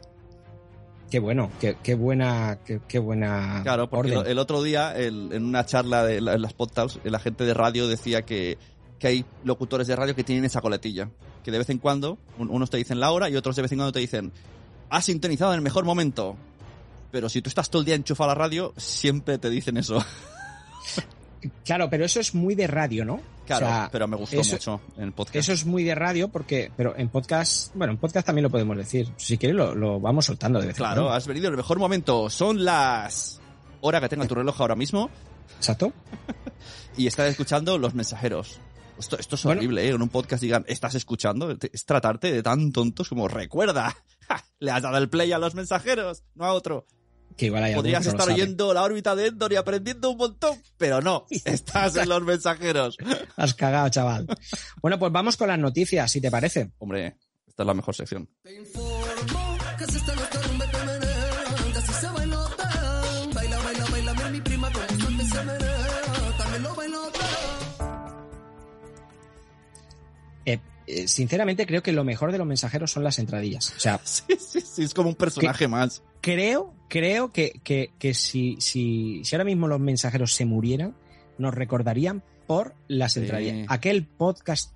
Qué bueno, qué, qué buena, qué, qué buena Claro, porque orden. el, el otro día, el- en una charla de la- en las podcasts, la gente de radio decía que, que hay locutores de radio que tienen esa coletilla. Que de vez en cuando, un- unos te dicen la hora y otros de vez en cuando te dicen Has sintonizado en el mejor momento. Pero si tú estás todo el día enchufado a la radio, siempre te dicen eso. <laughs> Claro, pero eso es muy de radio, ¿no? Claro, O sea, pero me gustó eso- mucho en el podcast. Eso es muy de radio porque, pero en podcast, bueno, en podcast también lo podemos decir. Si quieres lo, lo vamos soltando de vez Claro, has venido en el mejor momento. Son las... Hora que tenga tu reloj ahora mismo Exacto. <laughs> y estás escuchando Los Mensajeros. Esto, esto es Bueno. horrible, ¿eh? En un podcast digan, ¿estás escuchando? Es tratarte de tan tontos como, recuerda, <laughs> ¡ja! le has dado el play a Los Mensajeros, no a otro. Que igual hay Podrías estar oyendo la órbita de Endor y aprendiendo un montón, pero no, <laughs> estás en Los Mensajeros. Has cagado, chaval. bueno, pues vamos con las noticias, si te parece. Hombre, esta es la mejor sección. Te informo que si esta Eh, sinceramente creo que lo mejor de los mensajeros son las entradillas. O sea, <laughs> Sí, sí, sí, es como un personaje más. creo, creo que, que, que si, si, si ahora mismo los mensajeros se murieran, nos recordarían por las entradillas. Aquel podcast,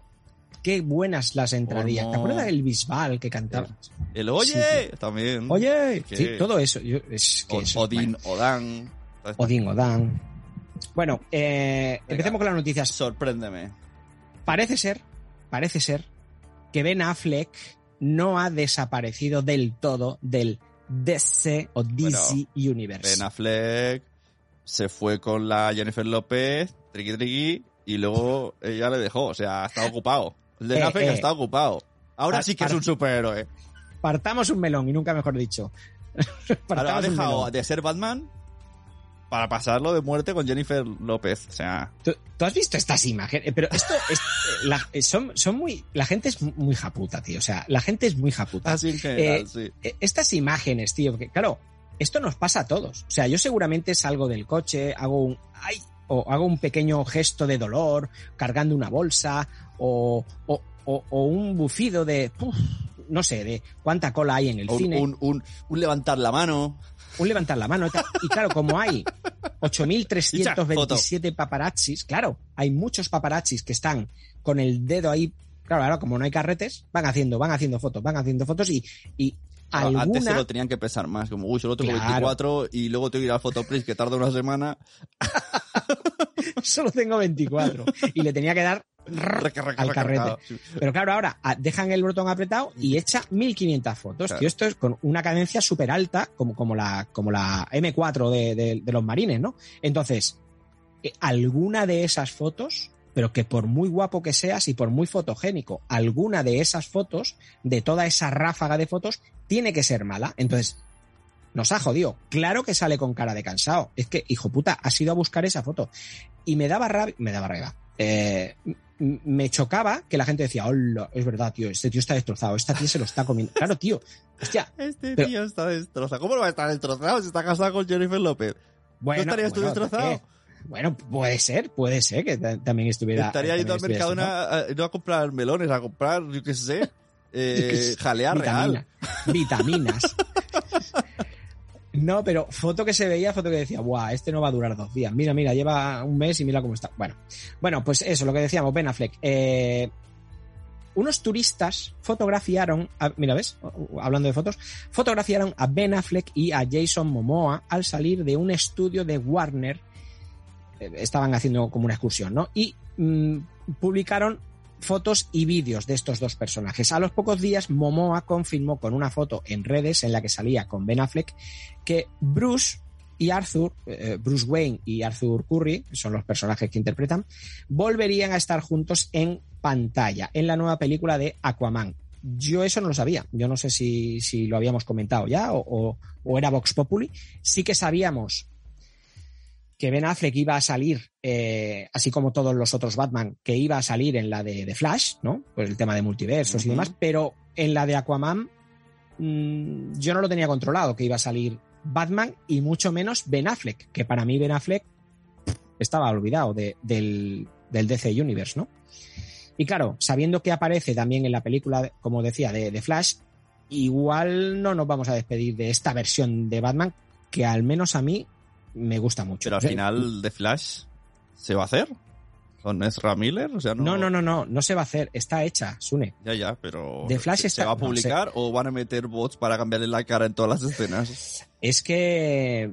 qué buenas las entradillas. ¿Te no. acuerdas del Bisbal que cantaba? El oye, también. Oye, sí, todo eso. yo- es que O- eso- Odín, bueno, Odán. Odín, Odán. Bueno, eh, empecemos con las noticias. Sorpréndeme. Parece ser, parece ser que Ben Affleck no ha desaparecido del todo del DC o DC Universe. Ben Affleck se fue con la Jennifer López, triqui triqui, y luego ella le dejó. O sea, ha estado ocupado. Ben Eh, Affleck eh. ha estado ocupado. Ahora sí que es un superhéroe. Partamos un melón, y nunca mejor dicho. <laughs> Ahora ha dejado de ser Batman para pasarlo de muerte con Jennifer López. O sea, ¿Tú, tú has visto estas imágenes? Pero esto es, eh, la- eh, son, son muy, la gente es muy japuta, tío. O sea, la gente es muy japuta. así en general, Eh, sí. Eh, Estas imágenes, tío, que claro, esto nos pasa a todos. O sea, yo seguramente salgo del coche, hago un, ay, o hago un pequeño gesto de dolor, cargando una bolsa, o, o, o- o un bufido de, puf, no sé, de cuánta cola hay en el Un, cine. un, un- un levantar la mano. Un levantar la mano. y claro, como hay 8.327 paparazzis, claro, hay muchos paparazzis que están con el dedo ahí. Claro, ahora como no hay carretes, van haciendo, van haciendo fotos, van haciendo fotos y, y Antes se alguna... lo tenían que pesar más, como, uy, solo tengo Claro. 24 y luego tengo que ir al Photopris que tarda una semana. <laughs> <laughs> Solo tengo 24. Y le tenía que dar al carrete. Pero claro, ahora ah, dejan el botón apretado y echa 1500 fotos. Claro. Tío, esto es con una cadencia súper alta, como, como, la, como la M4 de, de- de los marines, ¿no? Entonces, eh, alguna de esas fotos, pero que por muy guapo que seas y por muy fotogénico, alguna de esas fotos, de toda esa ráfaga de fotos, tiene que ser mala. Entonces, nos ha jodido. Claro que sale con cara de cansado. Es que, hijo puta, has ido a buscar esa foto. Y me daba rabia, me daba rabia. Eh, me chocaba que la gente decía, hola, es verdad, tío, este tío está destrozado, esta tía se lo está comiendo. Claro, tío, hostia, Este Pero- tío está destrozado. ¿Cómo no va a estar destrozado si está casado con Jennifer López? bueno. ¿No estarías tú bueno, destrozado? ¿qué? Bueno, puede ser, puede ser que ta- también estuviera. Estaría yendo al mercado destrozado. a- no a comprar melones, a comprar, yo qué sé, eh, <laughs> Yo qué sé, jalea real. Vitamina- Vitaminas. No, pero foto que se veía, foto que decía, guau, este no va a durar dos días. Mira, mira, lleva un mes y mira cómo está. Bueno, bueno, pues eso, lo que decíamos, Ben Affleck. Eh, unos turistas fotografiaron, a- mira, ¿ves? Hablando de fotos, fotografiaron a Ben Affleck y a Jason Momoa al salir de un estudio de Warner. Eh, Estaban haciendo como una excursión, ¿no? Y mm, publicaron fotos y vídeos de estos dos personajes. A los pocos días, Momoa confirmó con una foto en redes en la que salía con Ben Affleck que Bruce y Arthur, eh, Bruce Wayne y Arthur Curry, que son los personajes que interpretan, volverían a estar juntos en pantalla en la nueva película de Aquaman. Yo eso no lo sabía. Yo no sé si, si lo habíamos comentado ya o, o- o era Vox Populi. Sí que sabíamos que Ben Affleck iba a salir, eh, así como todos los otros Batman, que iba a salir en la de, de Flash, ¿no? Pues el tema de multiversos y demás, pero en la de Aquaman mm, yo no lo tenía controlado, que iba a salir Batman y mucho menos Ben Affleck, que para mí Ben Affleck estaba olvidado de- del, del DC Universe, ¿no? Y claro, sabiendo que aparece también en la película, como decía, de, de Flash, igual no nos vamos a despedir de esta versión de Batman, que al menos a mí me gusta mucho. Pero al final de Flash, ¿se va a hacer? ¿Con Ezra Miller? O sea, no, No, no, no, no, no se va a hacer, está hecha, Sune. Ya, ya, pero. De Flash ¿se, está- ¿Se va a no, publicar o van a meter bots para cambiarle la cara en todas las escenas? <laughs> Es que,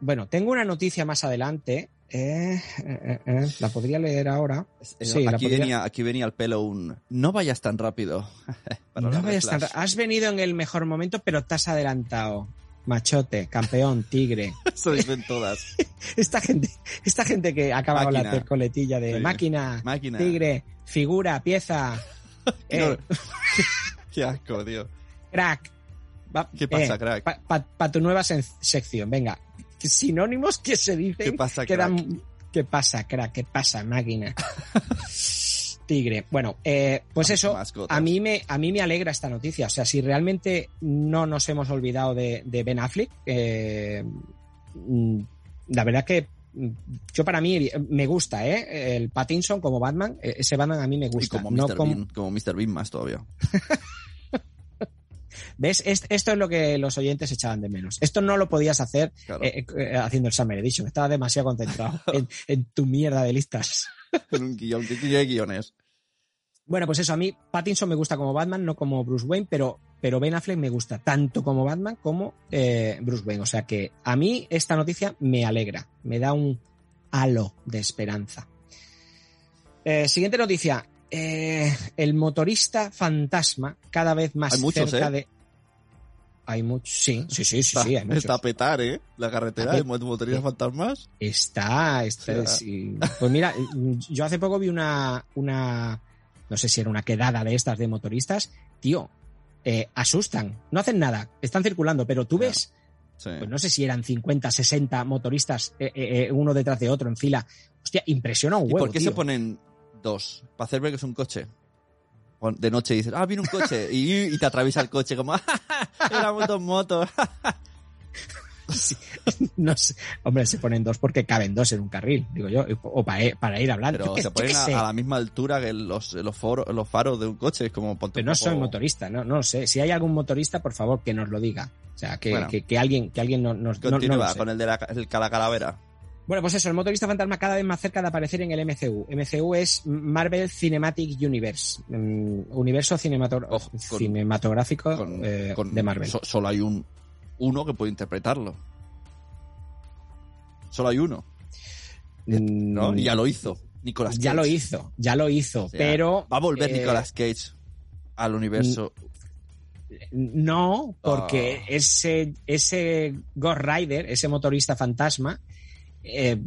bueno, tengo una noticia más adelante, eh, eh, eh, la podría leer ahora. Sí, aquí, podría- venía, aquí venía al pelo un. No vayas tan rápido. <laughs> No vayas tan Has venido en el mejor momento, pero te has adelantado. Machote, campeón, tigre. <laughs> Eso dicen todas. <laughs> Esta gente, esta gente que acaba con la coletilla de Sí. máquina, Máquina. tigre, figura, pieza, <laughs> eh, Qué asco, tío. crack. Va- ¿Qué pasa, eh, crack? Para pa tu nueva sección, venga. Sinónimos que se dicen ¿Qué pasa, que crack? dan- ¿Qué pasa, crack? ¿Qué pasa, máquina? Tigre. Bueno, eh, pues eso, mascotas. a mí, me, a mí me alegra esta noticia. O sea, si realmente no nos hemos olvidado de, de Ben Affleck, eh, mm, la verdad que mm, yo para mí me gusta, ¿eh? El Pattinson como Batman, eh, ese Batman a mí me Y gusta. como Mr. Bean, como Mr. Bean más todavía. <laughs> ¿Ves? Es- esto es lo que los oyentes echaban de menos. Esto no lo podías hacer Claro. eh, eh, haciendo el Summer Edition. Estaba demasiado concentrado <laughs> en, en tu mierda de listas. <laughs> En un guion, ¿qué guion de guiones? Bueno, pues eso, a mí Pattinson me gusta como Batman, no como Bruce Wayne, pero, pero Ben Affleck me gusta tanto como Batman como eh, Bruce Wayne. O sea que a mí esta noticia me alegra, me da un halo de esperanza. Eh, siguiente noticia. Eh, el motorista fantasma cada vez más Hay muchos, cerca de... Hay muchos, sí, sí, sí, sí, Está, sí, hay muchos. está a petar, ¿eh? La carretera de eh, fantasmas. Está, está, O sea. sí. Pues mira, <laughs> yo hace poco vi una, una, no sé si era una quedada de estas de motoristas, tío, eh, asustan, no hacen nada, están circulando, pero tú ves Sí. pues no sé si eran 50, 60 motoristas, eh, eh, eh, uno detrás de otro en fila. Hostia, impresiona un ¿Y huevo. por qué tío. se ponen dos? Para hacer ver que es un coche. De noche dices, ah, viene un coche. Y, y te atraviesa el coche como, éramos dos motos. No sé. Hombre, se ponen dos porque caben dos en un carril, digo yo, o para, para ir hablando. Pero Yo se ponen a, la misma altura que los, los, foros, los faros de un coche. Es como ponte Pero no soy motorista, no, no sé. Si hay algún motorista, por favor, que nos lo diga. O sea, que, Bueno. que, que alguien, que alguien no- nos no- no Continúa lo sé. con el de la, el cala calavera. Bueno, pues eso, el motorista fantasma cada vez más cerca de aparecer en el MCU. MCU es Marvel Cinematic Universe, mm, universo cinemator- Ojo, con- cinematográfico Con- eh, con- de Marvel. so- solo hay un uno que puede interpretarlo. Solo hay uno, ¿no? Mm, Y ya lo hizo. Nicolas Cage. ya lo hizo, ya lo hizo, O sea, pero Va a volver eh, Nicolas Cage al universo. No, porque Ah. ese, ese Ghost Rider, ese motorista fantasma, eh,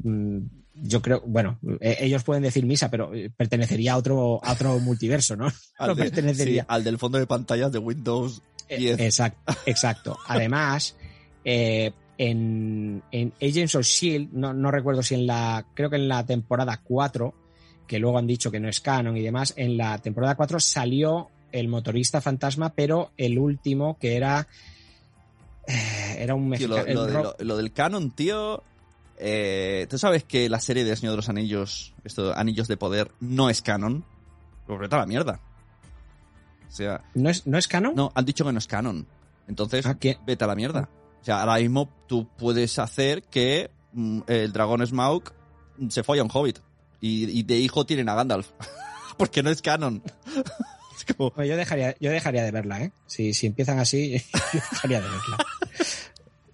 yo creo, bueno, eh, ellos pueden decir misa, pero eh, pertenecería a otro, a otro multiverso, ¿no? <laughs> al, no de- pertenecería. sí, al del fondo de pantallas de Windows 10. Exacto, <laughs> exacto. Además, eh, en, en Agents of Shield, no, no recuerdo si en la, creo que en la temporada 4, que luego han dicho que no es canon y demás, en la temporada 4 salió el motorista fantasma, pero el último que era, era un Tío, lo, mexicano. lo el de- ro- lo- lo del canon, tío. Eh, Tú sabes que la serie de Señor de los Anillos, esto, Anillos de Poder, no es canon. Pues vete a la mierda. O sea, ¿No, es, ¿No es canon? no, han dicho que no es canon. Entonces, Ah, ¿qué? vete a la mierda. O sea, ahora mismo tú puedes hacer que mm, el dragón Smaug se folla a un hobbit. Y, y de hijo tienen a Gandalf. <laughs> Porque no es canon. <laughs> es como, Pues yo dejaría, yo dejaría de verla, ¿eh? Si, si empiezan así, <laughs> yo dejaría de verla.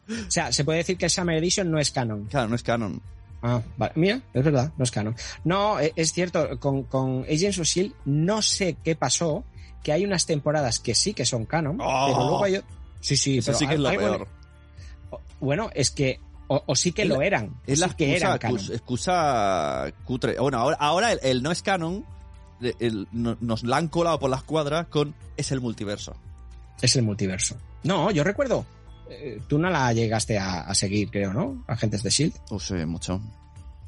O sea, se puede decir que Summer Edition no es canon. claro, no es canon. Ah, vale. Mira, es verdad, no es canon. No, e- es cierto, con, con Agents of S.H.I.E.L.D. no sé qué pasó, que hay unas temporadas que sí que son canon, Oh. pero luego hay... Sí, sí, pero sí que es lo peor. Bueno, es que... O, o sí que Es lo eran. Es sí la que eran canon. cus- excusa cutre. Bueno, ahora, ahora el, el no es canon el- nos la han colado por las cuadras con es el multiverso. Es el multiverso. No, yo recuerdo... eh, Tú no la llegaste a, a seguir, creo, ¿no? Agentes de S.H.I.E.L.D. No sé, mucho.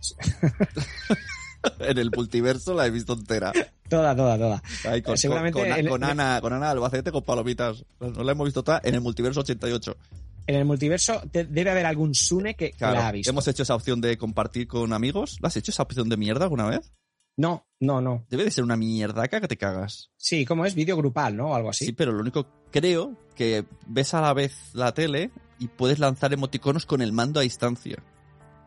<laughs> en el multiverso la he visto entera. Toda, toda, toda. Ahí con, Seguramente con, con- en- con Ana, con Ana Albacete con palomitas. No la hemos visto toda en el multiverso 88. En el multiverso te- debe haber algún Sune que, que la ha visto. hemos hecho esa opción de compartir con amigos. ¿La has hecho esa opción de mierda alguna vez? No, no, no. Debe de ser una mierdaca que te cagas. Sí, ¿cómo es? Vídeo grupal, ¿no? O algo así. Sí, pero lo único creo que ves a la vez la tele y puedes lanzar emoticonos con el mando a distancia.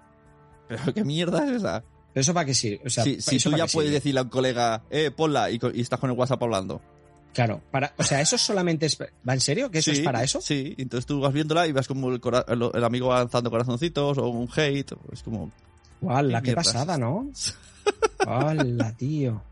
<laughs> Pero qué mierda es esa. ¿Pero eso para qué sirve? O sea, si si ¿eso tú ya puedes sirve? decirle a un colega, eh, ponla, y, estás con el WhatsApp hablando. Claro, para, o sea, eso solamente es... ¿Va en serio? ¿Que eso Sí, es para eso? Sí, entonces tú vas viéndola y vas como el, cora- el- el amigo lanzando corazoncitos o un hate. Es como. ¡Hala, ¿Qué qué mierda pasada? ¿no? <laughs> ¡Hala, tío!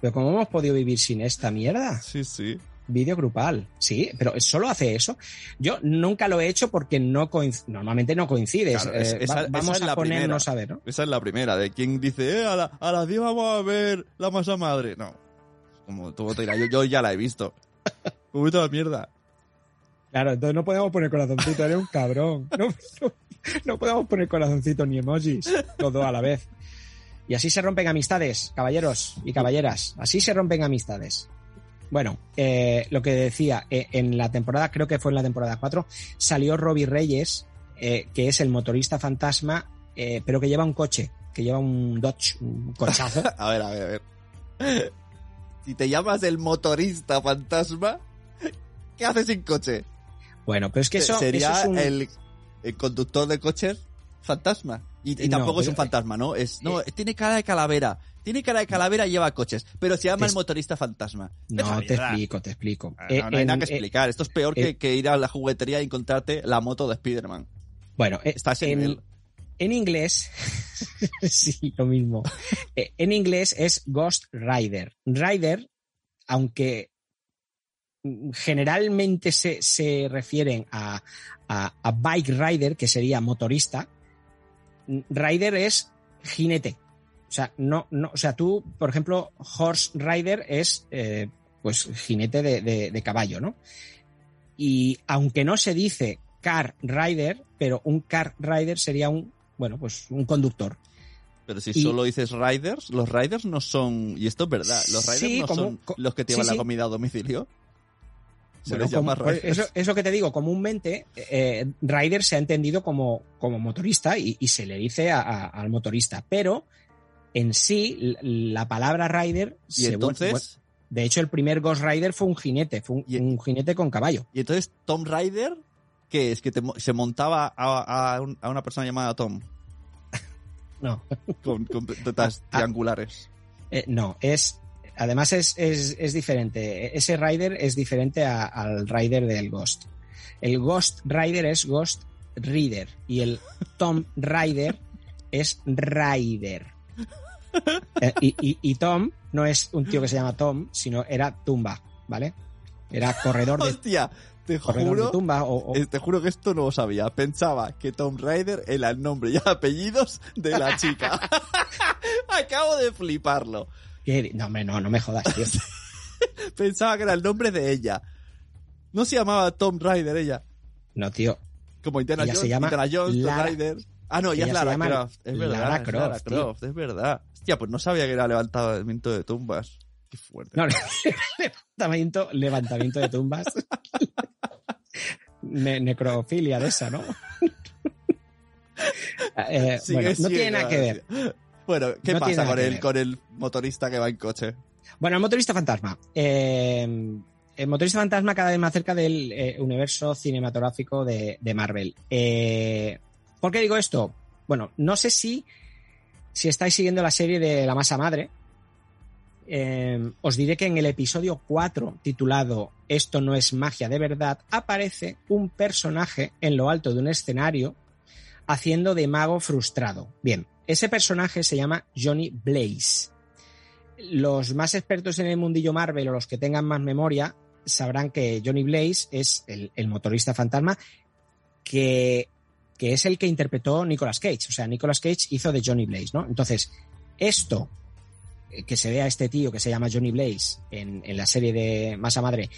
Pero ¿cómo hemos podido vivir sin esta mierda? Sí, sí. Vídeo grupal. Sí, pero solo hace eso. Yo nunca lo he hecho porque no normalmente no coincides. Claro, es- Eh, esa- va- esa vamos a ponernos primera. a ver, ¿no? Esa es la primera, de quien dice, eh, a, la- a las 10 vamos a ver la masa madre. No. Como tú te dirás, yo, yo ya la he visto. <laughs> Como la mierda. Claro, entonces no podemos poner corazoncito, eres un cabrón. <laughs> No, no- no podemos poner corazoncito ni emojis, los dos a la vez. Y así se rompen amistades, caballeros y caballeras. Así se rompen amistades. Bueno, eh, lo que decía, eh, en la temporada, creo que fue en la temporada 4, salió Robbie Reyes, eh, que es el motorista fantasma, eh, pero que lleva un coche, que lleva un Dodge, un cochazo. <laughs> A ver, a ver, a ver. <laughs> Si te llamas el motorista fantasma, ¿qué haces sin coche? Bueno, pero es que eso, Sería eso es un... el, el conductor de coches fantasma. Y, y No, tampoco es un fantasma, ¿no? Es, no, tiene cara de calavera. Tiene cara de calavera y lleva coches. Pero se llama el motorista fantasma. No, Déjame te explico, te explico. Ah, Eh, No, no hay en- nada que eh, explicar. Esto es peor eh, que, que ir a la juguetería y encontrarte la moto de Spider-Man. Bueno, eh, Está a ese en, nivel. en inglés, <laughs> sí, lo mismo. Eh, en inglés es Ghost Rider. Rider, aunque generalmente se, se refieren a, a- a bike rider, que sería motorista, rider es jinete. O sea, no, no, o sea, tú, por ejemplo, horse rider es eh, pues jinete de, de- de caballo, ¿no? Y aunque no se dice car rider, pero un car rider sería un, bueno, pues un conductor. Pero si Y- solo dices riders, los riders no son. Y esto es verdad, los riders Sí, no como- son los que te sí, llevan la comida a domicilio. Se Bueno, les llama como- eso, eso que te digo, comúnmente eh, rider se ha entendido como, como motorista y, y se le dice a- a- al motorista, pero en sí la palabra rider Y se entonces, de hecho el primer Ghost Rider fue un jinete, fue un, Y- un jinete con caballo. y entonces Tom Rider, que es que te se montaba a, a un- a una persona llamada Tom <laughs> No, con, con tetas <laughs> triangulares. eh, no, es además es, es, es diferente. Ese Rider es diferente a- al Rider del Ghost. El Ghost Rider es Ghost Reader y el Tom Rider es Rider. <laughs> Eh, y, y- y Tom no es un tío que se llama Tom, sino era Tumba, ¿vale? Era corredor de, Hostia, te corredor de tumba o, o- eh, te juro que esto no lo sabía. Pensaba que Tom Rider era el nombre y <laughs> apellidos de la chica. <laughs> Acabo de fliparlo. ¿Qué? No, hombre, no, no me jodas, tío. <laughs> Pensaba que era el nombre de ella. No se llamaba Tom Rider ella. No, tío. Como Indiana Ella Jones, se llama Indiana Jones, Tomb Lara- Raider. Ah, no, ya ella es Lara Croft. Es verdad, Lara es Lara Croft, tío. Es verdad. Hostia, pues no sabía que era levantamiento de tumbas. Qué fuerte. No, <laughs> levantamiento, levantamiento de tumbas. <laughs> Ne- necrofilia de esa, ¿no? Eh, bueno, no tiene nada que ver. Bueno, ¿qué No pasa con el, con el motorista que va en coche? Bueno, el motorista fantasma. Eh, el motorista fantasma cada vez más cerca del eh, universo cinematográfico de, de Marvel. Eh, ¿Por qué digo esto? Bueno, no sé si, si estáis siguiendo la serie de La Masa Madre. Os diré que en el episodio 4, titulado Esto no es magia de verdad, aparece un personaje en lo alto de un escenario haciendo de mago frustrado. Bien, ese personaje se llama Johnny Blaze los más expertos en el mundillo Marvel o los que tengan más memoria sabrán que Johnny Blaze es el, motorista fantasma que, que es el que interpretó Nicolas Cage. O sea, Nicolas Cage hizo de Johnny Blaze, ¿no? Entonces, esto, eh, que se vea este tío que se llama Johnny Blaze en, en la serie de Masa Madre,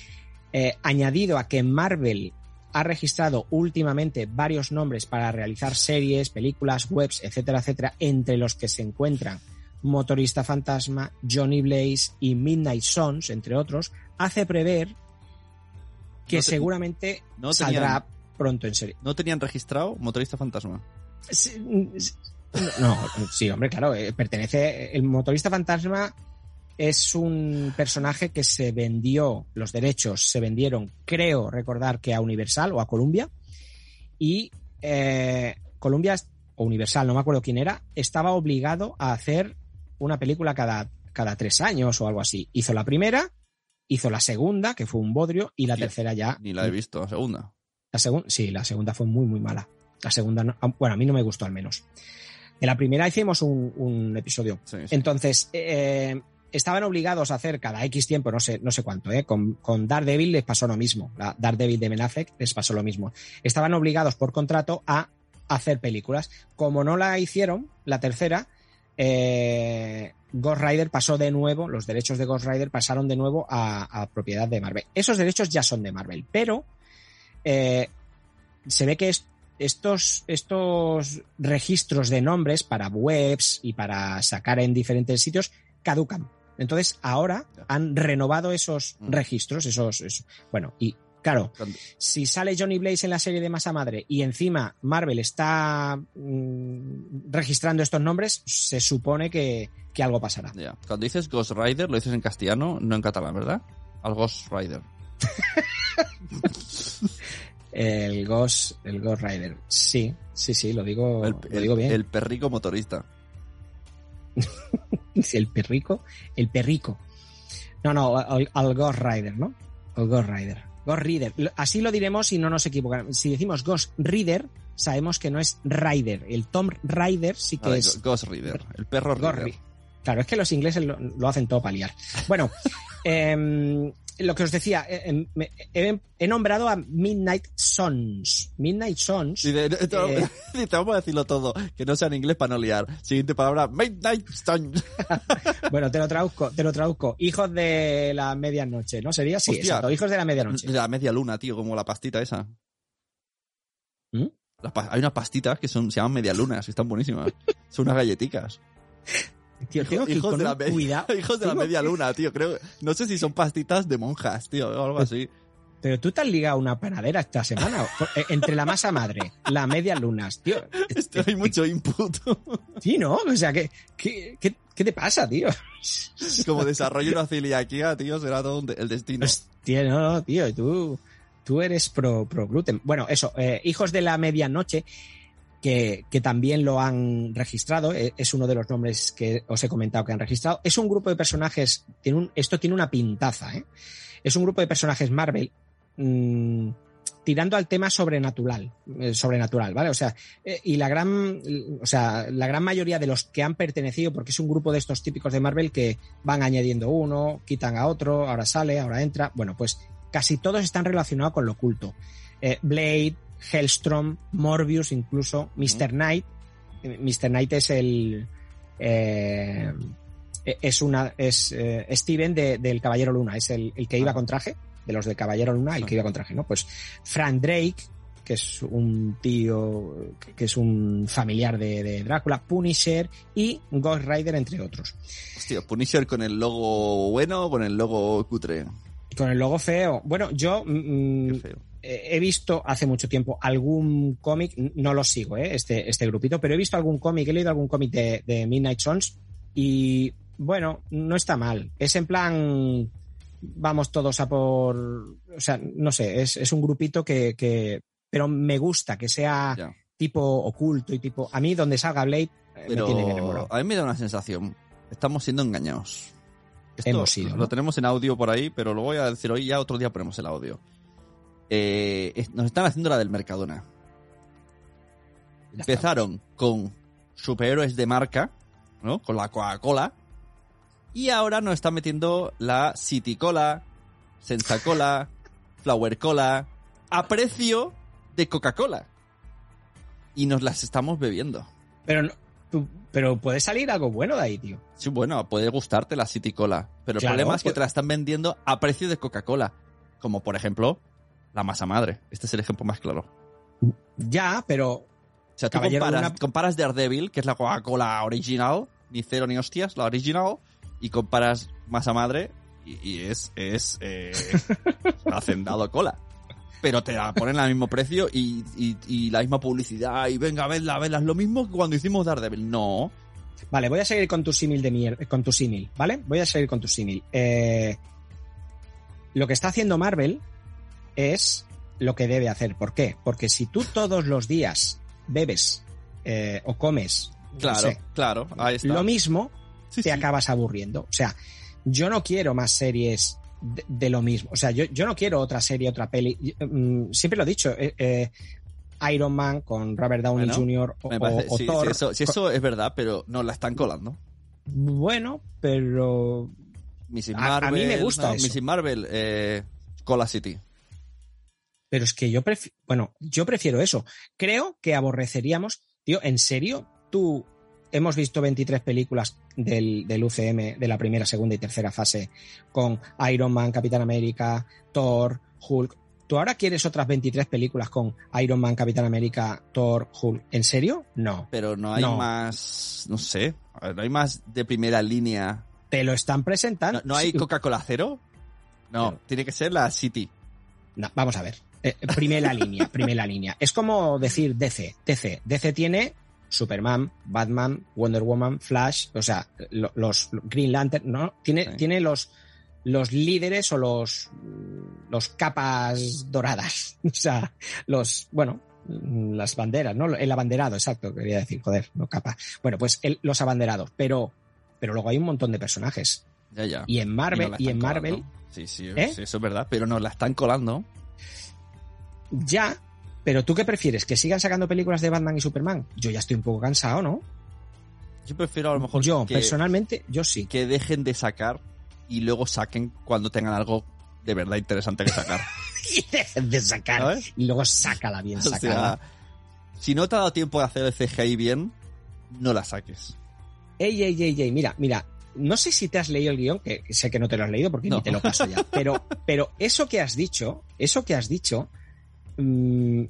eh, añadido a que Marvel ha registrado últimamente varios nombres para realizar series, películas, webs, etcétera, etcétera, entre los que se encuentran Motorista Fantasma, Johnny Blaze y Midnight Sons, entre otros, hace prever que No te- seguramente no saldrá tenían- pronto en serie. ¿No tenían registrado motorista fantasma? Sí, No, sí, hombre, claro, eh, pertenece. El motorista fantasma es un personaje que se vendió, los derechos se vendieron, creo recordar que a Universal o a Columbia, y eh, Columbia o Universal, no me acuerdo quién era, estaba obligado a hacer una película cada, cada tres años o algo así. Hizo la primera, hizo la segunda, que fue un bodrio, y la tercera ya. Ni la he visto, la segunda. La segunda, sí, la segunda fue muy, muy mala. La segunda, no- ah, bueno, a mí no me gustó al menos. De la primera hicimos un, un episodio. Sí, sí. Entonces, eh, estaban obligados a hacer cada X tiempo, no sé, no sé cuánto, ¿eh? Con, con Daredevil les pasó lo mismo. La Daredevil de Ben Affleck les pasó lo mismo. Estaban obligados por contrato a hacer películas. Como no la hicieron, la tercera, eh, Ghost Rider pasó de nuevo, los derechos de Ghost Rider pasaron de nuevo a, propiedad de Marvel. Esos derechos ya son de Marvel, pero eh, se ve que es- estos, estos registros de nombres para webs y para sacar en diferentes sitios caducan. Entonces ahora han renovado esos Mm. registros, esos, esos- bueno, y claro, si sale Johnny Blaze en la serie de Masa Madre y encima Marvel está mm, registrando estos nombres, se supone que, que algo pasará. ya. Cuando dices Ghost Rider, lo dices en castellano, no en catalán, ¿verdad? Al Ghost Rider. <laughs> El Ghost, el Ghost Rider. Sí, sí, sí, lo digo, el, lo digo bien. el perrico motorista. <laughs> El, perrico, el perrico. No, no, al, al Ghost Rider, ¿no? El Ghost Rider. Ghost Rider. Así lo diremos y no nos equivocaremos. Si decimos Ghost Rider, sabemos que no es Rider. El Tom Rider sí que Vale, es Ghost Rider. El perro Ghost Rider. Ri- Claro, es que los ingleses lo, lo hacen todo para liar. Bueno, <laughs> em, lo que os decía, eh, em, me- he, he nombrado a Midnight Sons. Midnight Sons. Y de- de- te- Eh. <laughs> te vamos a decirlo todo, que no sea en inglés para no liar. Siguiente palabra, Midnight Sun. <laughs> Bueno, te lo traduzco, te lo traduzco. Hijos de la medianoche, ¿no? Sería sí, Hostia. exacto, hijos de la medianoche. La media luna, tío, como la pastita esa. Las pa- hay unas pastitas que son, se llaman medialunas y están buenísimas. Son unas galletitas. <laughs> Tío, tengo que hijos con de la un me- cuidado. <laughs> hijos de la media que- luna, tío. Creo, no sé si son pastitas de monjas, tío, o algo así. Pero tú te has ligado una panadera esta semana. Eh, Entre la masa madre, la media lunas, tío. <laughs> Esto hay mucho input. <laughs> Sí, ¿no? O sea, ¿qué, qué, qué, qué te pasa, tío? Como desarrollo una celiaquía, tío, será todo un de- el destino. Hostia, no, no, tío, tú, tú eres pro, pro gluten. Bueno, eso, eh, Hijos de la Medianoche, que, también lo han registrado, eh, es uno de los nombres que os he comentado que han registrado. Es un grupo de personajes, tiene un, esto tiene una pintaza, ¿eh? Es un grupo de personajes Marvel mm, tirando al tema sobrenatural, eh, sobrenatural, ¿vale? O sea, eh, y la gran, o sea, la gran mayoría de los que han pertenecido, porque es un grupo de estos típicos de Marvel que van añadiendo uno, quitan a otro, ahora sale, ahora entra. Bueno, pues casi todos están relacionados con lo oculto. Eh, Blade, Hellstrom, Morbius, incluso Mr. Knight. Eh, Mr. Knight es el eh, es una es eh, Steven de- del Caballero Luna, es el, el que iba Ah. con traje, de los de Caballero Luna, el que iba con traje, ¿no? Pues Frank Drake, que es un tío, que es un familiar de, de Drácula, Punisher y Ghost Rider, entre otros. Hostia, Punisher con el logo bueno o con el logo cutre. Con el logo feo. Bueno, yo mm, Qué feo. He visto hace mucho tiempo algún cómic, no lo sigo, ¿eh? este, este grupito, pero he visto algún cómic, he leído algún cómic de, de Midnight Suns y bueno, no está mal. Es en plan, vamos todos a por, o sea, no sé, es, es un grupito que, que, pero me gusta que sea tipo oculto y tipo, a mí donde salga Blade eh, me tiene Pero enamorado. a mí me da una sensación. Estamos siendo engañados. Esto Hemos sido, Lo tenemos en audio por ahí, pero lo voy a decir hoy. Ya otro día ponemos el audio. Eh, es- nos están haciendo la del Mercadona. Empezaron con superhéroes de marca, ¿no? Con la Coca-Cola. Y ahora nos están metiendo la City Cola, Senza Cola, Flower Cola, a precio de Coca-Cola. Y nos las estamos bebiendo. Pero, no- tú- pero puede salir algo bueno de ahí, tío. Sí, bueno, puede gustarte la City Cola, pero Claro, el problema es que pues- te la están vendiendo a precio de Coca-Cola, como por ejemplo la masa madre. Este es el ejemplo más claro. Ya, pero O sea, tú comparas, Luna- comparas Daredevil, que es la Coca-Cola original, ni cero ni hostias, la original, y comparas masa madre y, y es, es eh, <laughs> hacendado cola. Pero te la ponen al mismo precio y, y- y la misma publicidad y venga, vedla, vedla. Es lo mismo que cuando hicimos Daredevil. No. Vale, voy a seguir con tu símil de mierda, con tu símil, ¿vale? Voy a seguir con tu símil. Eh, lo que está haciendo Marvel es lo que debe hacer. ¿Por qué? Porque si tú todos los días bebes eh, o comes no Claro, sé, claro. Ahí está. lo mismo, Sí, te sí. acabas aburriendo. O sea, yo no quiero más series de, de lo mismo. O sea, yo, yo no quiero otra serie, otra peli. Mm, siempre lo he dicho. eh, eh, Iron Man con Robert Downey Bueno, Jr. o, Me parece- o sí, Thor. sí, eso, sí, eso es verdad, pero nos la están colando. Bueno, pero Mrs. A- a Marvel. mí me gusta no, eso. Mrs. Marvel, eh, Cola City. Pero es que yo prefiero, bueno, yo prefiero eso. Creo que aborreceríamos, tío, ¿en serio? Tú hemos visto 23 películas del, del UCM de la primera, segunda y tercera fase con Iron Man, Capitán América, Thor, Hulk. ¿Tú ahora quieres otras 23 películas con Iron Man, Capitán América, Thor, Hulk? ¿En serio? No. Pero no hay No. más, no sé, no hay más de primera línea. Te lo están presentando. ¿No, no hay. Coca-Cola cero? No, Pero- tiene que ser la City. No, vamos a ver. Eh, primera línea, primera línea. Es como decir DC. DC. DC tiene Superman, Batman, Wonder Woman, Flash, o sea, lo- los Green Lantern, ¿no? Tiene, Sí. tiene los, los líderes o los, los capas doradas. <laughs> O sea, los, bueno, las banderas, ¿no? El abanderado, exacto, quería decir, joder, no capa. Bueno, pues el- los abanderados, pero, pero luego hay un montón de personajes. Ya, ya. Y en Marvel, y, en Marvel. Sí, sí, ¿Eh? sí, eso es verdad, pero nos la están colando. Ya, pero ¿tú qué prefieres? ¿Que sigan sacando películas de Batman y Superman? Yo ya estoy un poco cansado, ¿no? Yo prefiero a lo mejor Yo, que, personalmente, yo sí. que dejen de sacar y luego saquen cuando tengan algo de verdad interesante que sacar. <laughs> Y dejen de sacar. ¿Sabes? Y luego sácala bien <laughs> O sacada. sea, si no te ha dado tiempo de hacer el CGI bien, no la saques. Ey, ey, ey, ey, mira, mira. No sé si te has leído el guion, que sé que no te lo has leído porque No. ni te lo paso ya. Pero, <laughs> pero eso que has dicho, eso que has dicho, mm,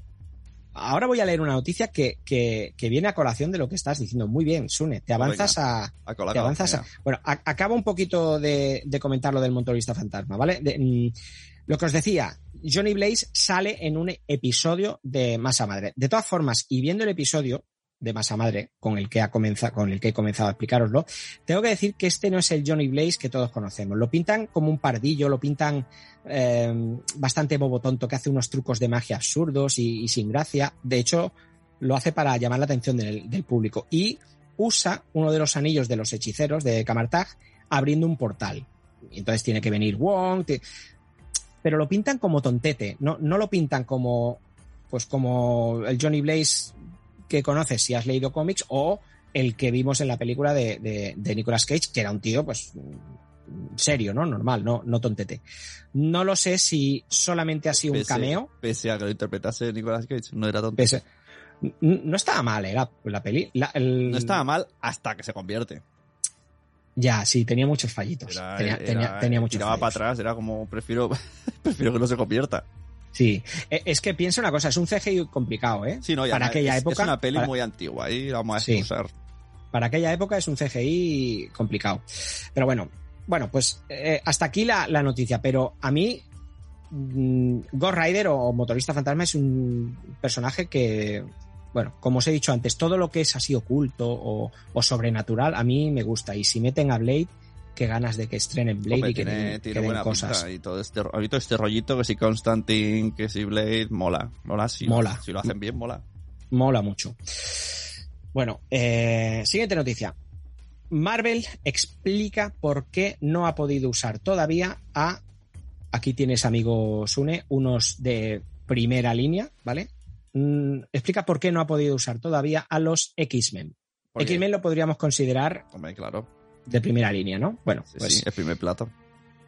ahora voy a leer una noticia que, que, que viene a colación de lo que estás diciendo. Muy bien, Sune, te avanzas a, A te avanzas a-. Bueno, a- acabo un poquito de, de comentar lo del motorista fantasma, ¿vale? De- mm, lo que os decía, Johnny Blaze sale en un episodio de Masa Madre. De todas formas, y viendo el episodio de Masa Madre, con el que ha comenzado, con el que he comenzado a explicároslo, tengo que decir que este no es el Johnny Blaze que todos conocemos. Lo pintan como un pardillo, lo pintan eh, bastante bobo tonto, que hace unos trucos de magia absurdos y, sin gracia. De hecho, lo hace para llamar la atención del, público. Y usa uno de los anillos de los hechiceros de Camartag abriendo un portal. Entonces tiene que venir Wong. Pero lo pintan como tontete. No, no lo pintan como. Pues como el Johnny Blaze que conoces si has leído cómics o el que vimos en la película de, de, de Nicolas Cage, que era un tío, pues serio, ¿no? Normal, no, no tontete. No lo sé si solamente ha sido un cameo. Pese a que lo interpretase Nicolas Cage, no era tonto. Pese- no estaba mal, era la peli. la- el- No estaba mal hasta que se convierte. Ya, sí, tenía muchos fallitos. Era- tenía, era- tenía, tenía muchos tiraba para atrás, era como prefiero, <laughs> prefiero que no se convierta. Sí, Eh, es que piensa una cosa, es un CGI complicado, ¿eh? Sí, no, ya para aquella es, época. es una peli para, muy antigua, ahí vamos a Sí. excusar. para aquella época es un CGI complicado. Pero bueno, bueno, pues eh, hasta aquí la, la noticia. Pero a mí, mm, Ghost Rider o Motorista Fantasma es un personaje que, bueno, como os he dicho antes, todo lo que es así oculto o, o sobrenatural a mí me gusta. Y si meten a Blade, qué ganas de que estrenen Blade y que tiene, den, tiene que den buena cosas. y todo este, todo este rollito que si Constantine, que si Blade, mola. Mola. Mola. Si lo hacen bien, mola. Mola mucho. Bueno, eh, siguiente noticia. Marvel explica por qué no ha podido usar todavía a. Aquí tienes, amigo Sune, unos de primera línea, ¿vale? Mm, explica por qué no ha podido usar todavía a los X-Men. X-Men lo podríamos considerar Hombre, claro. De primera línea, ¿no? Bueno, pues sí, el primer plato.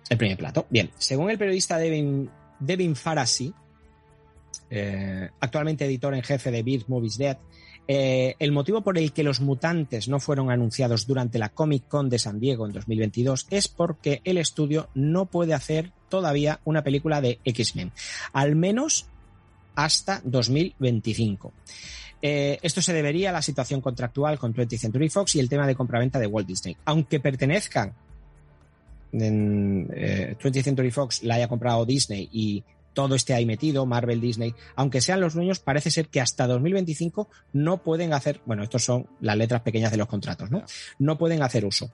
el primer plato. Bien, según el periodista Devin, Devin Farasi, eh, actualmente editor en jefe de Beard Movies Dead, eh, el motivo por el que los mutantes no fueron anunciados durante la Comic Con de San Diego en 2022 es porque el estudio no puede hacer todavía una película de X-Men, al menos hasta 2025. Eh, esto se debería a la situación contractual con 20th Century Fox y el tema de compraventa de Walt Disney. Aunque pertenezcan en eh, 20th Century Fox la haya comprado Disney y todo esté ahí metido, Marvel, Disney, aunque sean los dueños, parece ser que hasta 2025 no pueden hacer, bueno, estos son las letras pequeñas de los contratos, ¿no? No pueden hacer uso.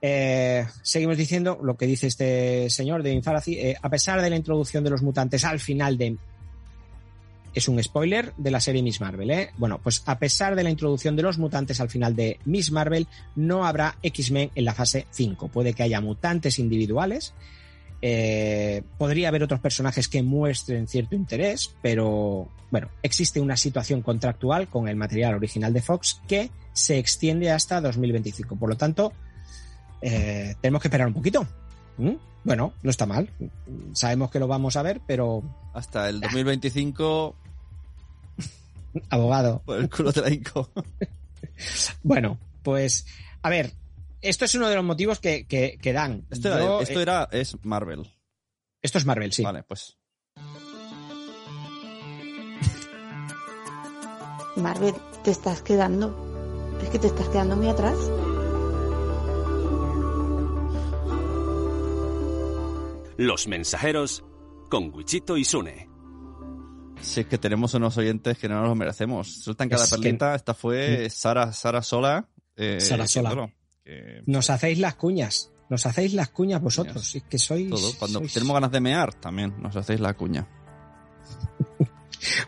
Eh, seguimos diciendo lo que dice este señor de Infaracy, a pesar de la introducción de los mutantes al final de es un spoiler de la serie Miss Marvel, ¿eh? Bueno, pues a pesar de la introducción de los mutantes al final de Miss Marvel, no habrá X-Men en la fase 5. Puede que haya mutantes individuales. eh, podría haber otros personajes que muestren cierto interés, pero bueno, existe una situación contractual con el material original de Fox que se extiende hasta 2025. Por lo tanto, eh, tenemos que esperar un poquito. ¿Mm? Bueno, no está mal. Sabemos que lo vamos a ver, pero Hasta el 2025, abogado. por el culo te la hinco. <laughs> Bueno, pues, a ver, esto es uno de los motivos que, que, que dan. Esto, era, Yo, esto eh, era, es Marvel. esto es Marvel, sí. Vale, pues. Marvel, te estás quedando. Es que te estás quedando muy atrás. Los mensajeros con Wichito y Sune. Si es que tenemos unos oyentes que no nos los merecemos. Sueltan cada Es que- perlita. Esta fue Sara, Sara Sola. eh, Sara Sola. Nos hacéis las cuñas. Nos hacéis las cuñas vosotros. Es que sois. todo. Cuando sois- tenemos ganas de mear, también nos hacéis la cuña. <laughs>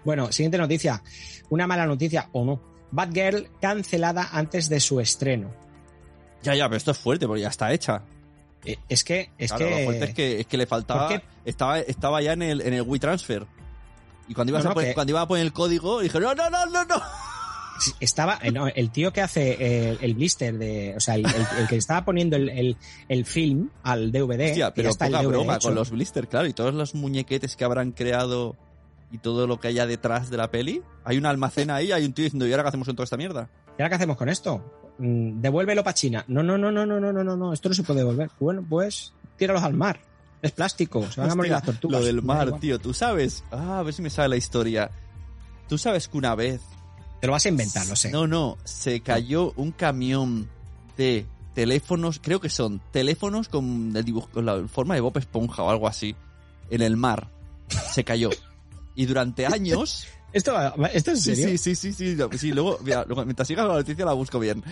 Bueno, siguiente noticia. Una mala noticia o no. Batgirl cancelada antes de su estreno. Ya, ya, pero esto es fuerte porque ya está hecha. Eh, Es que, es Claro, que. lo fuerte es que, es que le faltaba. Estaba, estaba ya en el, en el WeTransfer. Y cuando ibas No, a poner, que- cuando iba a poner el código, dije, no, no, no, no, no. Estaba, eh, no, el tío que hace eh, el blister de, o sea, el, el- el que estaba poniendo el, el- el film al DVD, Hostia, pero está poca broma hecho. con los blisters, claro, y todos los muñequetes que habrán creado y todo lo que haya detrás de la peli. Hay un almacén ahí, hay un tío diciendo, ¿y ahora qué hacemos con toda esta mierda? ¿Y ahora qué hacemos con esto? Mm, Devuélvelo para China. No, no, no, no, no, no, no, no, no, esto no se puede devolver. Bueno, pues tíralos al mar. Es plástico, se van a morir las tortugas. Lo del mar, tío, tú sabes. Ah, a ver si me sale la historia. Tú sabes que una vez. Te lo vas a inventar, lo sé. No, no. Se cayó un camión de teléfonos. Creo que son teléfonos con, el dibujo, con la forma de Bob Esponja o algo así. En el mar. Se cayó. Y durante <laughs> años. ¿Esto, ¿Esto es Sí, serio? sí, sí, sí, sí, sí, sí, luego, mira, luego, mientras sigas la noticia la busco bien.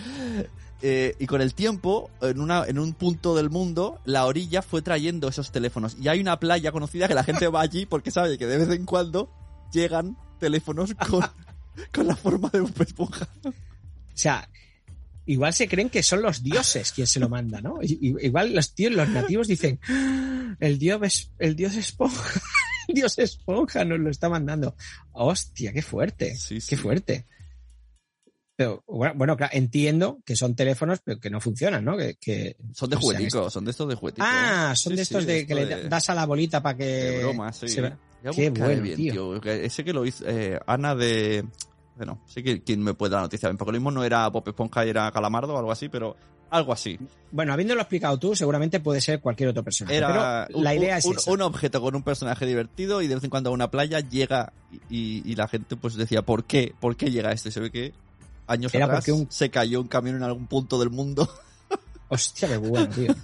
Eh, y con el tiempo, en, una, en un punto del mundo, la orilla fue trayendo esos teléfonos. Y hay una playa conocida que la gente va allí porque sabe que de vez en cuando llegan teléfonos con, <laughs> con la forma de un esponja. O sea, igual se creen que son los dioses quien se lo manda, ¿no? Igual los tíos, los nativos dicen, "Ah, el dios, es- el dios esponja, <laughs> el dios esponja nos lo está mandando. Hostia, qué fuerte, Sí, sí. qué fuerte. Pero bueno, claro, entiendo que son teléfonos pero que no funcionan, ¿no? Que, que- Son de o sea, jugueticos, son de estos de jugueticos. Ah, son Sí, de estos sí, de que le das a la bolita para que De broma, sí. se Qué bueno, bien, tío. que Ese que lo hizo eh, Ana de... Bueno, sé que quien me puede dar la noticia. Porque lo mismo no era Bob Esponja, era Calamardo o algo así, pero algo así. Bueno, habiéndolo explicado tú, seguramente puede ser cualquier otro personaje. Era pero la un, idea es un- esa. un objeto con un personaje divertido y de vez en cuando a una playa llega y, y- y la gente pues decía, ¿por qué? ¿Por qué llega esto? Y se ve que años Era atrás un- se cayó un camión en algún punto del mundo. <laughs> Hostia, qué bueno, tío.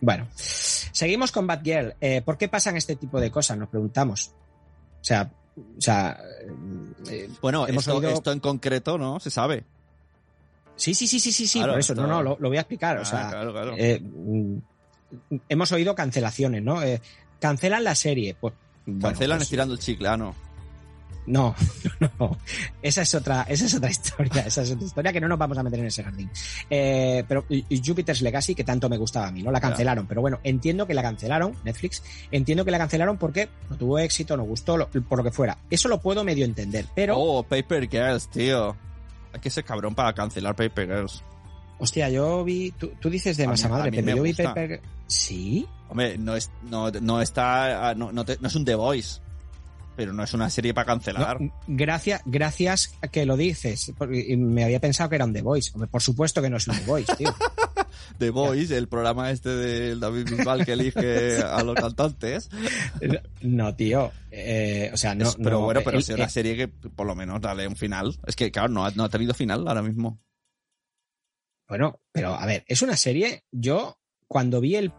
Bueno, seguimos con Batgirl. Eh, ¿Por qué pasan este tipo de cosas? Nos preguntamos. O sea, o sea, eh, Bueno, Hemos esto, oído- esto en concreto no se sabe. sí, sí, sí, sí, sí, sí, Claro, por eso, no, no, lo, lo voy a explicar. o Ah, sea, claro, claro. eh, mm, hemos oído cancelaciones, ¿no? Eh, cancelan la serie. Pues, bueno, Cancelan pues, estirando el chicle, ah, no. No, no, <laughs> no. Esa es otra, esa es otra historia. Esa es otra historia que no nos vamos a meter en ese jardín. Eh, pero Jupiter's Legacy, que tanto me gustaba a mí, ¿no? La cancelaron. Pero bueno, entiendo que la cancelaron, Netflix. Entiendo que la cancelaron porque no tuvo éxito, no gustó, lo- por lo que fuera. Eso lo puedo medio entender. Pero, Oh, Paper Girls, tío. Hay que ser cabrón para cancelar Paper Girls. hostia, yo vi. Tú, tú dices de masa madre, pero yo vi gusta. Paper. Sí. Hombre, no, es, no, no está. ah, No, no, te- no es un The Voice. Pero no es una serie para cancelar. No, gracias, gracias que lo dices. me había pensado que era un The Voice. Por supuesto que no es un The Voice, tío. <laughs> The Voice, el programa este del David Bisbal que elige a los cantantes. No, tío. Eh, o sea, no. Es- pero no, bueno, pero el- es una eh, serie que por lo menos dale un final. Es que, claro, no ha, no ha tenido final ahora mismo. Bueno, pero a ver, es una serie. Yo, cuando vi el.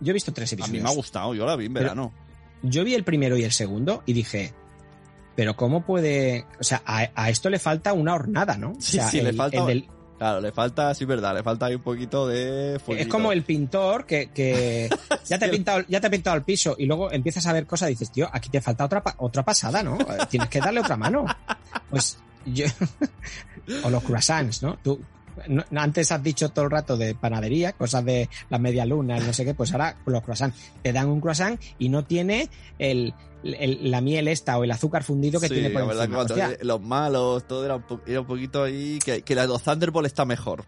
Yo he visto tres A mí episodios. me ha gustado, yo la vi en Pero- verano. Yo vi el primero y el segundo y dije. Pero ¿cómo puede.? O sea, a, a esto le falta una hornada, ¿no? O Sí, sea, sí, le el- falta- el del- Claro, le falta, sí, verdad, le falta ahí un poquito de es como el pintor que, que <laughs> ya, te ha pintado, ya te ha pintado el piso y luego empiezas a ver cosas y dices, tío, aquí te falta otra, otra pasada, ¿no? Tienes que darle otra mano. Pues yo. <laughs> o los croissants, ¿no? Tú. No- antes has dicho todo el rato de panadería, cosas de las media luna, no sé qué, pues ahora los croissants. Te dan un croissant y no tiene el, el- la miel esta o el azúcar fundido que Sí, tiene por la encima. los malos, todo era un, po- era un poquito ahí. Que, que la de los Thunderbolt está mejor.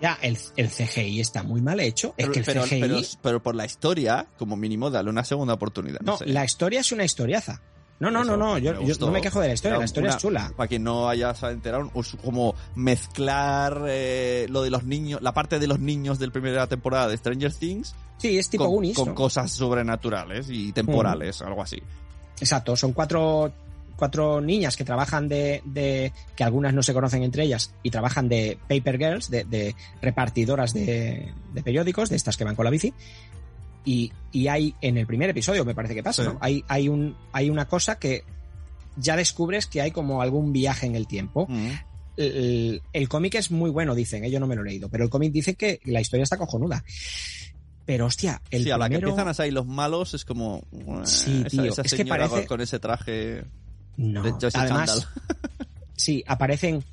ya, el, el CGI está muy mal hecho. Pero, es que el pero, CGI. pero- pero por la historia, como mínimo, dale una segunda oportunidad. No, no, sé. la historia es una historiaza. No, no, Eso, no, no, yo, no me quejo de la historia, Era la historia una- es chula. Para quien no haya enterado, es como mezclar eh, lo de los niños, la parte de los niños del primera temporada de Stranger Things Sí, es tipo con, Goonies, con ¿no? cosas sobrenaturales y temporales, algo así. Exacto, son cuatro, cuatro niñas que trabajan de, de- que algunas no se conocen entre ellas y trabajan de paper girls, de, de repartidoras de, de periódicos, de estas que van con la bici. Y, y hay en el primer episodio, me parece que pasa, Sí. ¿no? Hay, hay, un, hay una cosa que ya descubres que hay como algún viaje en el tiempo. Mm. El, el cómic es muy bueno, dicen, ¿eh? yo no me lo he leído, pero el cómic dice que la historia está cojonuda. Pero hostia, el sí, a la que primero- empiezan a salir los malos es como... Sí, esa, tío, esa es que parece- con ese traje No, de además, <laughs> sí, aparecen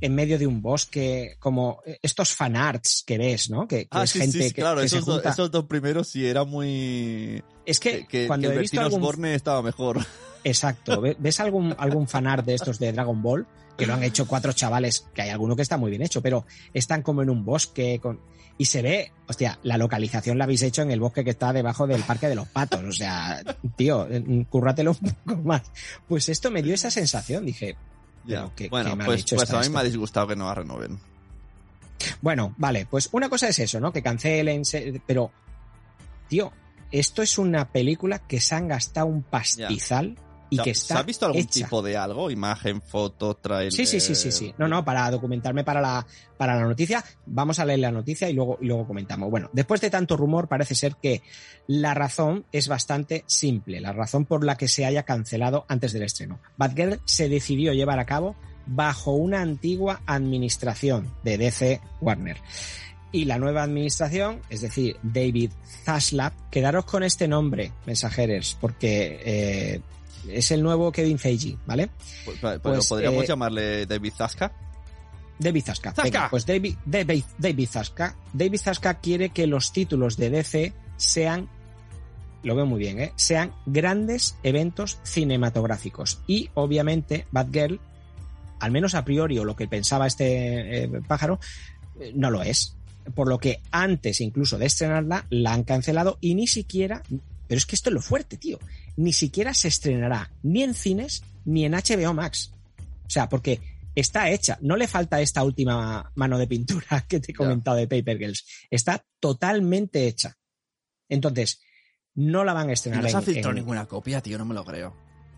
en medio de un bosque, como estos fanarts que ves, ¿no? Que, que Ah, es sí, gente sí, que, claro, que se esos, dos, junta. esos dos primeros sí era muy... Es que, cuando he visto algún... Osborne estaba mejor. Exacto, ve- ¿ves algún, algún fanart de estos de Dragon Ball? Que lo han hecho cuatro chavales, que hay alguno que está muy bien hecho, pero están como en un bosque con... Y se ve, hostia, la localización la habéis hecho en el bosque que está debajo del Parque de los Patos. O sea, tío, eh, cúrratelo un poco más. Pues esto me dio esa sensación. Dije, Ya. Bueno, pues, pues a mí me ha disgustado que no la renoven. Bueno, vale, pues una cosa es eso, ¿no? Que cancelen, pero, tío, esto es una película que se han gastado un pastizal y ¿Se ha- que está ¿Se ha visto algún hecha. tipo de algo? Imagen, foto, trailer. Sí, sí, sí, sí, sí. No, no, para documentarme para la, para la noticia, vamos a leer la noticia y luego, y luego comentamos. Bueno, después de tanto rumor, parece ser que la razón es bastante simple, la razón por la que se haya cancelado antes del estreno. Batgirl se decidió llevar a cabo bajo una antigua administración de DC Warner. Y la nueva administración, es decir, David Zaslav, quedaros con este nombre, mensajeros, porque eh, es el nuevo Kevin Feige, ¿vale? Pues, pero Pues, podríamos eh, llamarle David Zaska. David Zaska. Zaska. Venga, pues David, David, David Zaska. David Zaska quiere que los títulos de DC sean, lo veo muy bien, ¿eh? sean grandes eventos cinematográficos. Y obviamente Batgirl, al menos a priori o lo que pensaba este eh, pájaro, eh, no lo es. Por lo que antes incluso de estrenarla, la han cancelado y ni siquiera, pero es que esto es lo fuerte, tío, ni siquiera se estrenará ni en cines ni en HBO Max. O sea, porque está hecha. No le falta esta última mano de pintura <laughs> que te he comentado de Paper Girls. Está totalmente hecha. Entonces, no la van a Y estrenar. no se ha filtrado en- ninguna copia, tío, no me lo creo.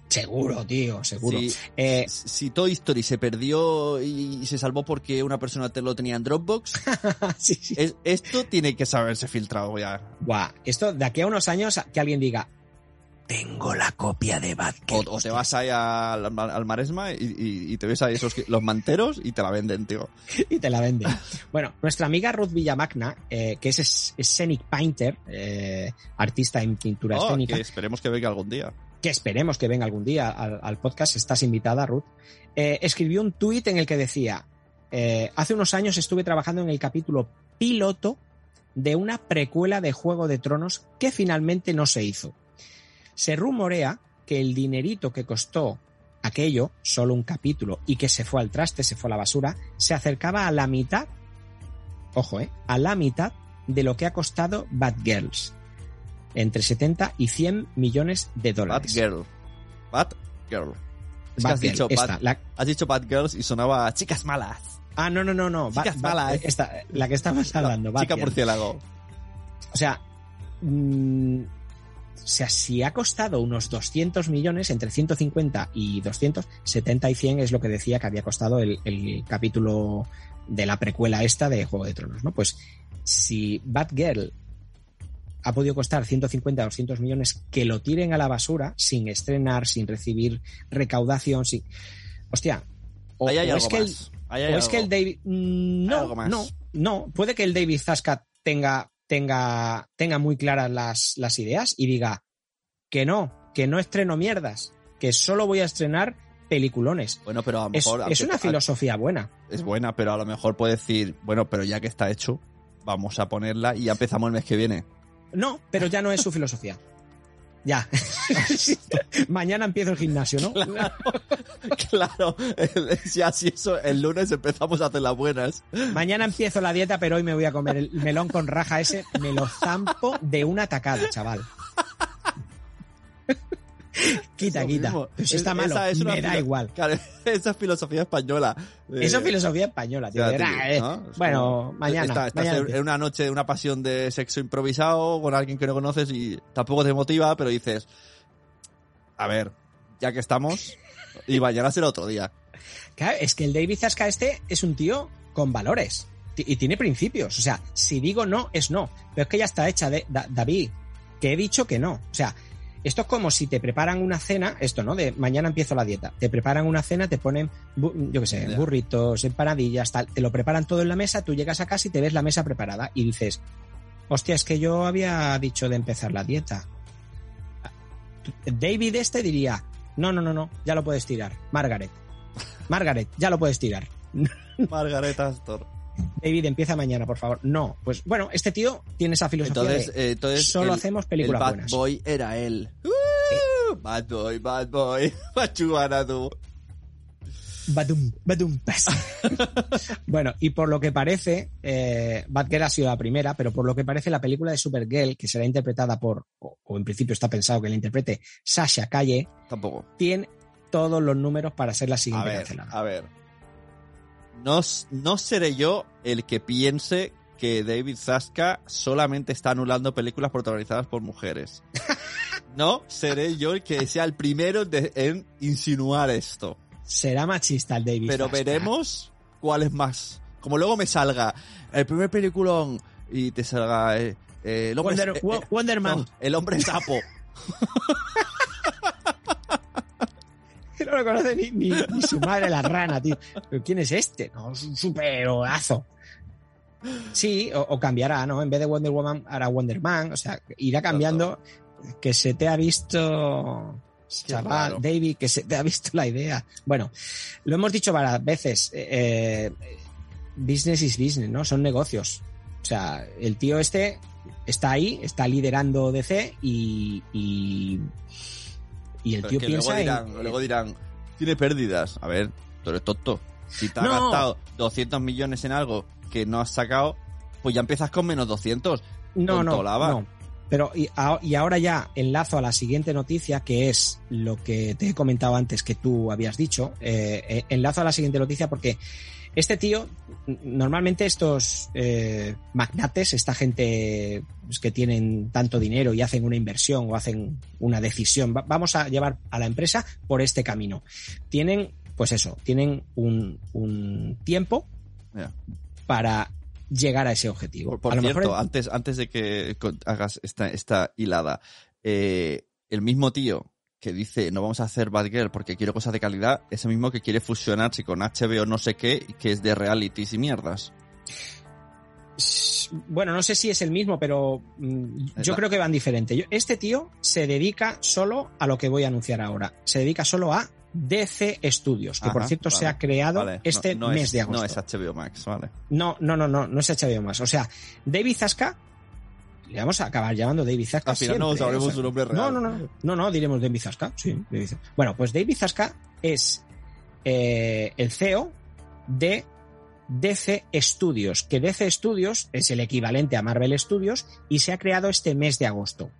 Seguro, tío, seguro. Si, Eh, si Toy Story se perdió y se salvó porque una persona te lo tenía en Dropbox, <laughs> sí, sí. es- esto tiene que saberse filtrado ya. Buah, esto de aquí a unos años que alguien diga, tengo la copia de Batgirl. o te vas ahí al, al Maresma y, y- y te ves ahí esos los manteros y te la venden, tío. <laughs> y te la venden. Bueno, nuestra amiga Ruth Villamagna, eh, que es es- scenic painter, eh, artista en pintura Oh, escénica, que esperemos que venga algún día. Que esperemos que venga algún día al, podcast, estás invitada, Ruth, eh, escribió un tuit en el que decía, eh, hace unos años estuve trabajando en el capítulo piloto de una precuela de Juego de Tronos que finalmente no se hizo. Se rumorea que el dinerito que costó aquello, solo un capítulo, y que se fue al traste, se fue a la basura, se acercaba a la mitad, ojo, eh, a la mitad de lo que ha costado Batgirls. Entre 70 y 100 millones de dólares. Batgirl. Batgirl. Es que has Batgirl, dicho, esta, Bat- la- has dicho Batgirls y sonaba a chicas malas. Ah, no, no, no, no. Chicas malas. esta, la que estamos hablando. Chica Batgirl. murciélago. O sea, mm, o sea, si ha costado unos 200 millones, entre 150 y 200, 70 y 100 es lo que decía que había costado el, el capítulo de la precuela esta de Juego de Tronos, ¿no? Pues si Batgirl ha podido costar 150 200 millones que lo tiren a la basura sin estrenar, sin recibir recaudación, sin... Hostia. O, Ahí hay o algo es que el- más. Ahí hay o es que el David. mm, No, no, no. Puede que el David Zaska tenga, tenga, tenga muy claras las, las ideas y diga que no, que no estreno mierdas, que solo voy a estrenar peliculones. Bueno, pero a lo Es, mejor... es una filosofía buena. Es buena, pero a lo mejor puede decir, bueno, pero ya que está hecho, vamos a ponerla y ya empezamos el mes que viene. No, pero ya no es su filosofía. Ya. <laughs> Mañana empiezo el gimnasio, ¿no? claro, <laughs> si así eso, el lunes empezamos a hacer las buenas. Mañana empiezo la dieta, pero hoy me voy a comer el melón con raja ese. Me lo zampo de una tacada, chaval. <laughs> quita, quita. está Es- malo. esa es me da igual. Claro, <laughs> esa es filosofía española. Eh, Eso es filosofía española, tío. o sea, de, tío, "Ah, eh, Bueno, mañana. está- estás mañana en- empiezo". en una noche de una pasión de sexo improvisado con alguien que no conoces y tampoco te motiva, pero dices, a ver, ya que estamos, y mañana será otro día. Claro, es que el David Zaska este es un tío con valores y tiene principios. O sea, si digo no, es no. Pero es que ya está hecha de Da- David, que he dicho que no. O sea, esto es como si te preparan una cena, esto, ¿no? De mañana empiezo la dieta. Te preparan una cena, te ponen, yo qué sé, Ya. burritos, empanadillas, tal. Te lo preparan todo en la mesa, tú llegas a casa y te ves la mesa preparada y dices, hostia, es que yo había dicho de empezar la dieta. David este diría, no, no, no, no, ya lo puedes tirar. Margaret. Margaret, ya lo puedes tirar. <laughs> Margareta Astor. David, empieza mañana, por favor. No, pues bueno, este tío tiene esa filosofía Entonces, de eh, entonces solo el- hacemos el películas bad buenas. boy era él. Uh, bad boy, bad boy. <laughs> Machuana tú. Badum, badum, <laughs> bueno, y por lo que parece, eh, Batgirl ha sido la primera, pero por lo que parece la película de Supergirl, que será interpretada por, o, o en principio está pensado que la interprete Sasha Calle, Tampoco. tiene todos los números para ser la A siguiente ver, cancelada. a ver. No, no seré yo el que piense que David Zaska solamente está anulando películas protagonizadas por mujeres. <laughs> No seré yo el que sea el primero de- en insinuar esto. Será machista el David. Pero veremos cuál es más. Como luego me salga el primer peliculón y te salga eh, eh, el hombre Wonder, eh, eh, Wonder Man. no, el hombre sapo. <laughs> <laughs> No lo conoce ni, ni- ni su madre la rana, tío. ¿Pero quién es este? No, es un superoazo. Sí, o, o cambiará, ¿no? En vez de Wonder Woman hará Wonder Man. O sea, irá cambiando. Que se te ha visto. Chaval. David, que se te ha visto la idea. Bueno, lo hemos dicho varias veces. eh, business is business, ¿no? Son negocios. O sea, el tío este está ahí, está liderando DC y. y y el tío piensa luego en, dirán, luego dirán, tiene pérdidas. A ver, tú eres tonto. Si te has No. gastado 200 millones en algo que no has sacado, pues ya empiezas con menos 200. No, no, no. Pero y, a- y ahora ya enlazo a la siguiente noticia, que es lo que te he comentado antes que tú habías dicho. Eh, eh, enlazo a la siguiente noticia porque este tío, normalmente estos eh, magnates, esta gente pues, que tienen tanto dinero y hacen una inversión o hacen una decisión, va- vamos a llevar a la empresa por este camino. Tienen, pues eso, tienen un, un tiempo para llegar a ese objetivo. Por, por a lo cierto, mejor antes, antes de que hagas esta, esta hilada, eh, el mismo tío que dice no vamos a hacer Batgirl porque quiero cosas de calidad, ese mismo que quiere fusionarse con HBO no sé qué, que es de realities y mierdas. Bueno, no sé si es el mismo, pero mm, yo creo que van diferente. Yo- este tío se dedica solo a lo que voy a anunciar ahora. Se dedica solo a DC Studios, que por cierto se ha creado vale. este No- no mes es- de agosto. No es HBO Max, vale. No, no, no, no, no es HBO más. O sea, David Zaska, le vamos a acabar llamando David Zaska. Al final no sabremos su nombre real. No, no, no, no, no, diremos David Zaska. Sí, David Zaska. Bueno, pues David Zaska es eh, el CEO de DC Studios, que DC Studios es el equivalente a Marvel Studios y se ha creado este mes de agosto.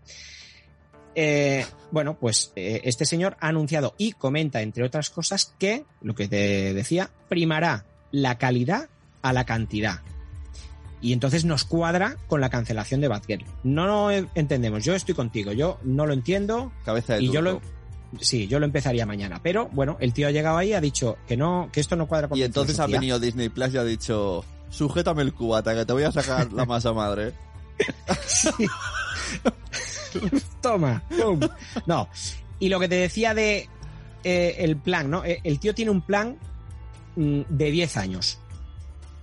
Eh, bueno, pues eh, este señor ha anunciado y comenta, entre otras cosas, que, lo que te decía, primará la calidad a la cantidad. Y entonces nos cuadra con la cancelación de Batgirl. No lo eh, entendemos, yo estoy contigo, yo no lo entiendo Cabeza de y yo lo... Sí, yo lo empezaría mañana, pero bueno, el tío ha llegado ahí y ha dicho que no, que esto no cuadra con Y entonces ha venido Disney Plus y ha dicho, sujétame el cubata, que te voy a sacar la <laughs> masa madre. Toma. No. Y lo que te decía de eh, el plan, ¿no? Eh, El tío tiene un plan mm, de 10 años.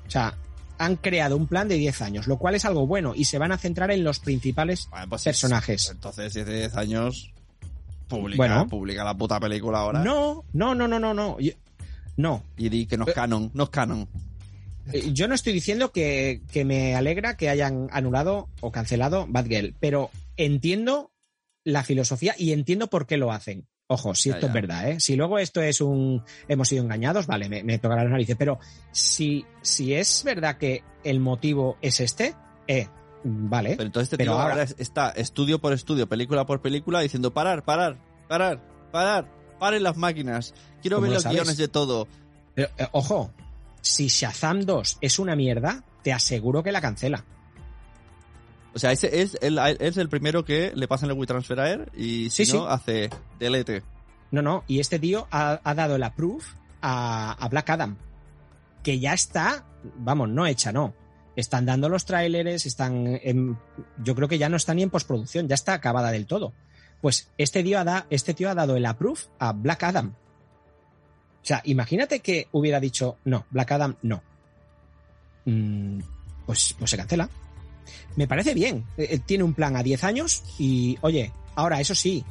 O sea, han creado un plan de 10 años, lo cual es algo bueno y se van a centrar en los principales Bueno, pues personajes. Entonces, si hace 10 años, publica, Bueno. publica la puta película ahora. No, no, no, no, no, no. Yo- no. Y di que no es canon, no es canon. Eh, Yo no estoy diciendo que, que me alegra que hayan anulado o cancelado Batgirl, pero entiendo la filosofía y entiendo por qué lo hacen. Ojo, si Ya, esto ya. es verdad, ¿eh? Si luego esto es un hemos sido engañados, vale, me, me tocará las narices. Pero si, si es verdad que el motivo es este, eh, vale. Pero entonces este Pero tío ahora, ahora- es- está estudio por estudio, película por película, diciendo parar, parar, parar, parar, paren las máquinas. Quiero ¿Cómo ver lo los sabes? guiones de todo. Pero, eh, ojo, si Shazam 2 es una mierda, te aseguro que la cancela. O sea, ese es el, es el primero que le pasan el WeTransfer a él y si Sí, no, sí. hace delete. No, no, y este tío ha, ha dado el approve a, a Black Adam, que ya está, vamos, no hecha, no. Están dando los tráileres, están en, yo creo que ya no está ni en postproducción, ya está acabada del todo. Pues este tío ha, da- este tío ha dado el approve a Black Adam. O sea, imagínate que hubiera dicho, no, Black Adam no. Mm, pues, pues se cancela. Me parece bien. Eh, eh, Tiene un plan a 10 años y, oye, ahora eso sí,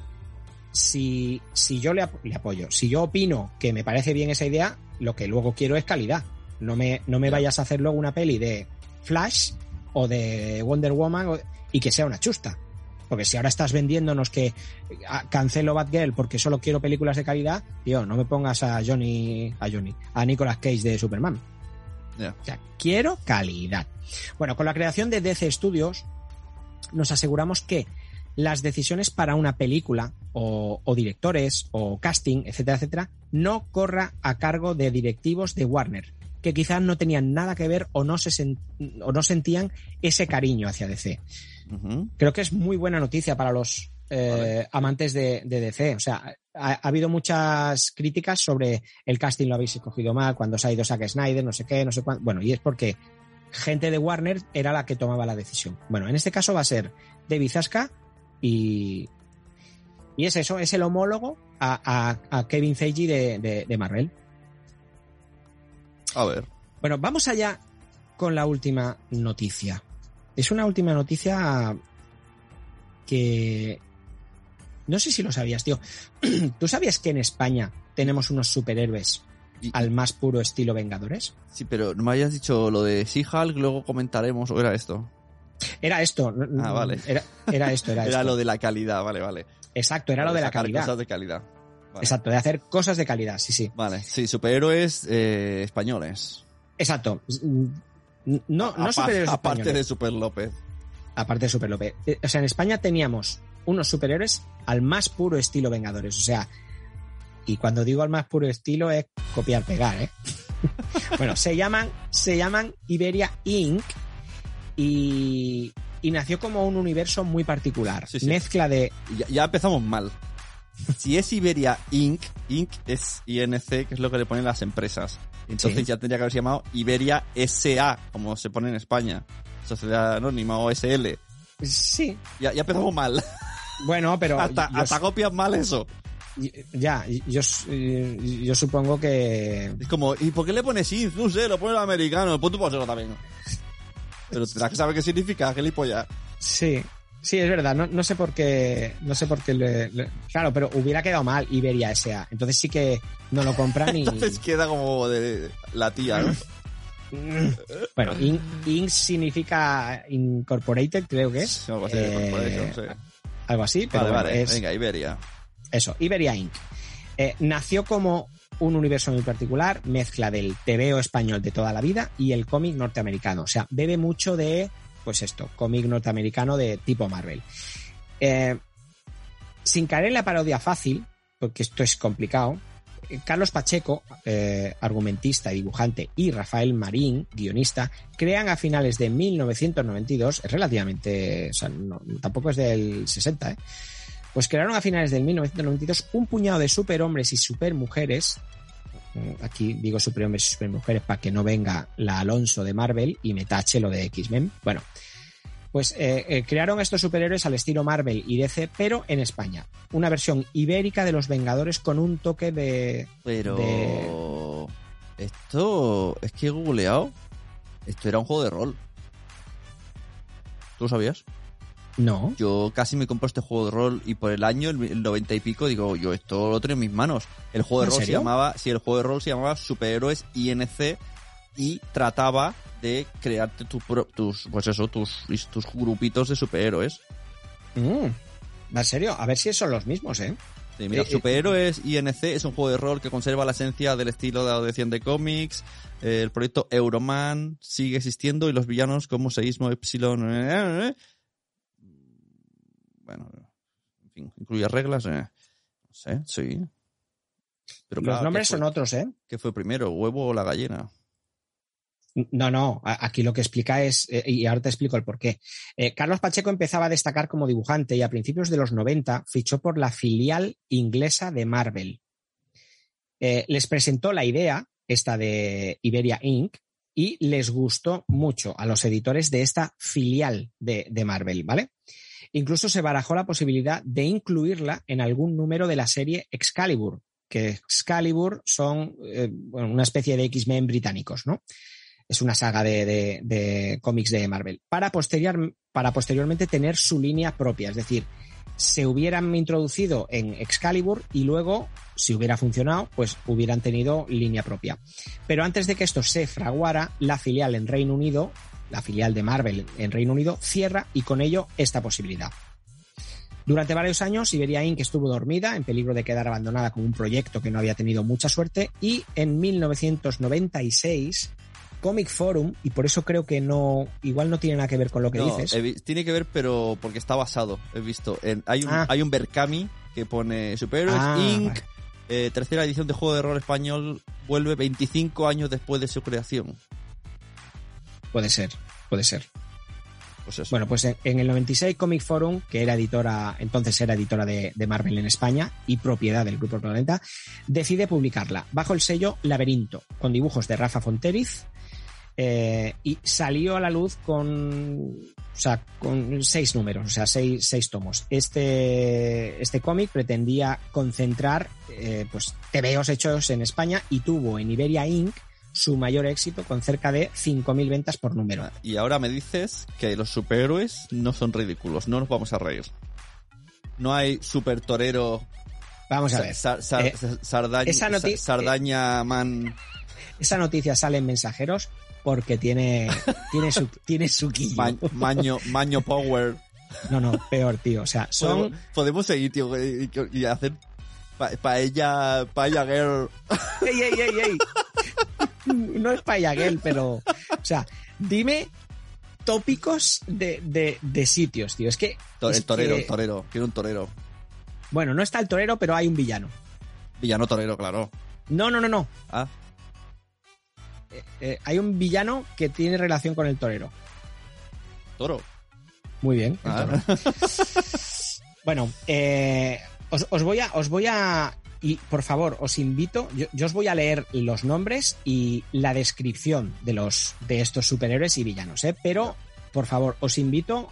si, si yo le, ap- le apoyo, si yo opino que me parece bien esa idea, lo que luego quiero es calidad. No me, no me vayas a hacer luego una peli de Flash o de Wonder Woman o- y que sea una chusta. Porque si ahora estás vendiéndonos que ah, cancelo Batgirl porque solo quiero películas de calidad, tío, no me pongas a Johnny, a Johnny, a Nicolas Cage de Superman. O sea, quiero calidad. Bueno, con la creación de DC Studios, nos aseguramos que las decisiones para una película o, o directores o casting, etcétera, etcétera, no corra a cargo de directivos de Warner, que quizás no tenían nada que ver o no, se o no sentían ese cariño hacia DC. Creo que es muy buena noticia para los eh, amantes de, de DC. O sea, ha, ha habido muchas críticas sobre el casting lo habéis escogido mal, cuando se ha ido Zack Snyder, no sé qué, no sé cuánto. Bueno, y es porque gente de Warner era la que tomaba la decisión. Bueno, en este caso va a ser David Zaska y, y es eso, es el homólogo a, a- a Kevin Feige de, de- de Marvel. A ver. Bueno, vamos allá con la última noticia. Es una última noticia que no sé si lo sabías, tío. <clears throat> ¿Tú sabías que en España tenemos unos superhéroes Y- al más puro estilo Vengadores? Sí, pero no me hayas dicho lo de She-Hulk, luego comentaremos, o era esto. Era esto. Ah, vale. Era, era esto, era, <laughs> Era esto. lo de la calidad, vale, vale. Exacto, era lo de la calidad. Cosas de calidad. Vale. Exacto, de hacer cosas de calidad, sí, sí. Vale, sí, superhéroes eh, españoles. Exacto. No, no superhéroes Aparte españoles. de Super López. aparte de Super López. Eh, O sea, en España teníamos unos superhéroes al más puro estilo Vengadores. O sea, y cuando digo al más puro estilo es copiar, pegar, ¿eh? <laughs> bueno, se llaman, se llaman Iberia Inc. Y, y nació como un universo muy particular. Sí, sí. Mezcla de. Ya, ya empezamos mal. Si es Iberia Inc., Inc. es INC, que es lo que le ponen las empresas. Entonces Sí. ya tendría que haber llamado Iberia SA, como se pone en España. Sociedad Anónima o SL. Sí. Ya, ya empezamos mal. <laughs> Bueno, pero. hasta, yo- hasta copias mal eso. ya, yo, yo supongo que. Es como, ¿y por qué le pones INC? No sé, lo pone el americano. Pues tú puedes hacerlo también. Pero tendrás que saber qué significa, gilipollas. Sí, sí, es verdad. No, no sé por qué. No sé por qué le, le- Claro, pero hubiera quedado mal Iberia S.A. Entonces sí que no lo compran y. <laughs> Entonces queda como de la tía, ¿no? <laughs> bueno, Inc. Inc. significa Incorporated, creo que es. Algo así, Eh, sí. Algo así, pero Vale, bueno, vale. es Venga, Iberia. eso, Iberia Inc. Eh, nació como un universo muy particular, mezcla del TVO español de toda la vida y el cómic norteamericano. O sea, bebe mucho de, pues esto, cómic norteamericano de tipo Marvel. Eh, sin caer en la parodia fácil, porque esto es complicado, Carlos Pacheco, eh, argumentista y dibujante, y Rafael Marín, guionista, crean a finales de 1992, es relativamente, o sea, tampoco es del 60, ¿eh? pues crearon a finales del 1992 un puñado de superhombres y supermujeres. mm, Aquí digo superhombres y supermujeres para que no venga la Alonso de Marvel y me tache lo de X-Men. Bueno, pues eh, eh, crearon estos superhéroes al estilo Marvel y DC, pero en España. Una versión ibérica de los Vengadores con un toque de. Pero... de- Esto... Es que he googleado. Esto era un juego de rol. ¿Tú lo sabías? No. Yo casi me compro este juego de rol y por el año, el, el 90 y pico, digo, yo esto lo tengo en mis manos. El juego de ¿En rol se llamaba, sí, el juego de rol se llamaba Superhéroes INC y trataba de crearte tu pro- tus, pues eso, tus, tus grupitos de superhéroes. Mm, ¿En serio? A ver si son los mismos, ¿eh? Sí, mira, Eh, eh, Superhéroes INC es un juego de rol que conserva la esencia del estilo de adopción de cómics. Eh, el proyecto Euroman sigue existiendo y los villanos como Seísmo, Epsilon... eh. Bueno, en fin, incluye reglas. eh. No sé, sí. Pero los claro, nombres ¿qué fue- son otros, ¿eh? ¿Qué fue primero, huevo o la gallina? No, no, aquí lo que explica es, eh, y ahora te explico el porqué. Eh, Carlos Pacheco empezaba a destacar como dibujante y a principios de los 90 fichó por la filial inglesa de Marvel. Eh, les presentó la idea, esta de Iberia Inc., y les gustó mucho a los editores de esta filial de, Marvel, ¿vale? Incluso se barajó la posibilidad de incluirla en algún número de la serie Excalibur, que Excalibur son una especie de X-Men británicos, ¿no? Es una saga de, de- cómics de Marvel. Para, posterior, para posteriormente tener su línea propia. Es decir, se hubieran introducido en Excalibur y luego, si hubiera funcionado, pues hubieran tenido línea propia. Pero antes de que esto se fraguara, la filial en Reino Unido, la filial de Marvel en Reino Unido, cierra y con ello esta posibilidad. Durante varios años, Iberia Inc. estuvo dormida, en peligro de quedar abandonada con un proyecto que no había tenido mucha suerte, y en 1996, Comic Forum, y por eso creo que no, igual no tiene nada que ver con lo que No, dices. he tiene que ver, pero porque está basado. He visto. En, hay, un, Ah. hay un Berkami que pone Superhéroes Ah, Inc. vale. eh, tercera edición de juego de rol español vuelve 25 años después de su creación. Puede ser, puede ser. Pues eso. Bueno, pues en, en el 96 Comic Forum, que era editora, entonces era editora de, de Marvel en España y propiedad del Grupo Planeta, decide publicarla bajo el sello Laberinto, con dibujos de Rafa Fonteriz, eh, y salió a la luz con, o sea, con seis números, o sea, seis, seis tomos. Este, este cómic pretendía concentrar eh, pues, TVOs hechos en España y tuvo en Iberia Inc. su mayor éxito con cerca de 5.000 ventas por número. Y ahora me dices que los superhéroes no son ridículos, no nos vamos a reír. No hay super torero. Vamos a ver. Sa- sa- Eh, sa- Sardaña, esa Sardaña man. Esa noticia sale en mensajeros porque tiene, tiene su, <laughs> tiene su quillo. ma- maño, maño Power. No, no, peor, tío. O sea, son. Podemos, podemos seguir, tío, y, y- hacer pa- paella, paella girl. <laughs> ¡Ey, ey, ey, ey! No es payaguel, pero. O sea, dime tópicos de, de, de sitios, tío. Es que. Es el torero, que- el torero. Quiero un torero. Bueno, no está el torero, pero hay un villano. Villano torero, claro. No, no, no, no. Ah, Eh, hay un villano que tiene relación con el torero. toro. Muy bien. el Ah. toro. <laughs> Bueno, eh, os, os voy a, os voy a, y por favor, os invito, yo, yo os voy a leer los nombres y la descripción de los, de estos superhéroes y villanos, ¿eh? Pero, por favor, os invito,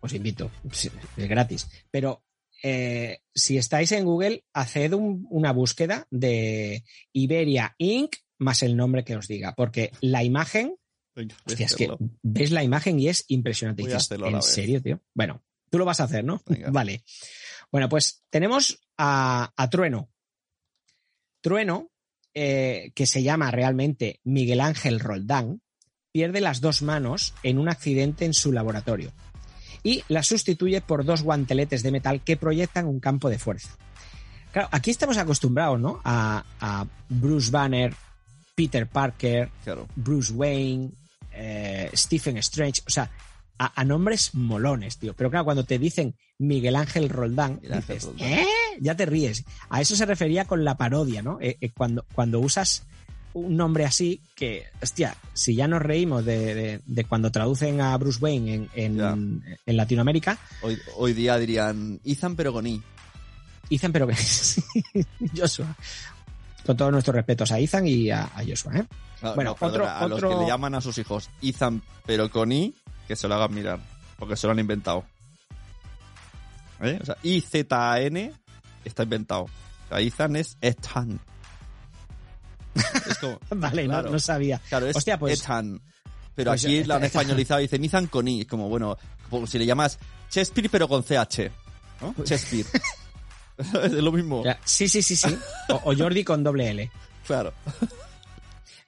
os invito, es gratis, pero eh, si estáis en Google, haced un- una búsqueda de Iberia Inc. más el nombre que os diga, porque la imagen Venga, Hostia, es que ves la imagen y es impresionante. Voy a hacerlo ¿En serio, tío? Bueno, tú lo vas a hacer, ¿no? Venga. <laughs> Vale. Bueno, pues tenemos a, a Trueno. Trueno, eh, que se llama realmente Miguel Ángel Roldán, pierde las dos manos en un accidente en su laboratorio y las sustituye por dos guanteletes de metal que proyectan un campo de fuerza. Claro, aquí estamos acostumbrados, ¿no? A, a Bruce Banner, Peter Parker, Claro. Bruce Wayne, eh, Stephen Strange, o sea, a, a nombres molones, tío. Pero claro, cuando te dicen Miguel Ángel Roldán, Miguel Ángel dices, Roldán. ¿eh? Ya te ríes. A eso se refería con la parodia, ¿no? Eh, eh, cuando, cuando usas un nombre así, que, hostia, si ya nos reímos de, de- de cuando traducen a Bruce Wayne en, en- en Latinoamérica, Hoy, hoy día dirían Ethan, pero con I. Ethan, pero que <laughs> Joshua. Con todos nuestros respetos a Ethan y a, a Joshua, ¿eh? No, Bueno, no, perdona, otro- a los que le llaman a sus hijos Ethan, pero con I, que se lo hagan mirar. Porque se lo han inventado. ¿Eh? O sea, I-Z-A-N está inventado. O sea, Ethan es Ethan. Es como, <laughs> Vale, no- Claro. no, sabía. claro, es Hostia, pues- Ethan. Pero pues, aquí lo han españolizado y dicen Ethan con I. Es como, bueno, como si le llamas Shakespeare, pero con CH. ¿no? <laughs> Shakespeare. <laughs> es lo mismo. Ya, Sí, sí, sí, sí. O, o Jordi con doble L. Claro.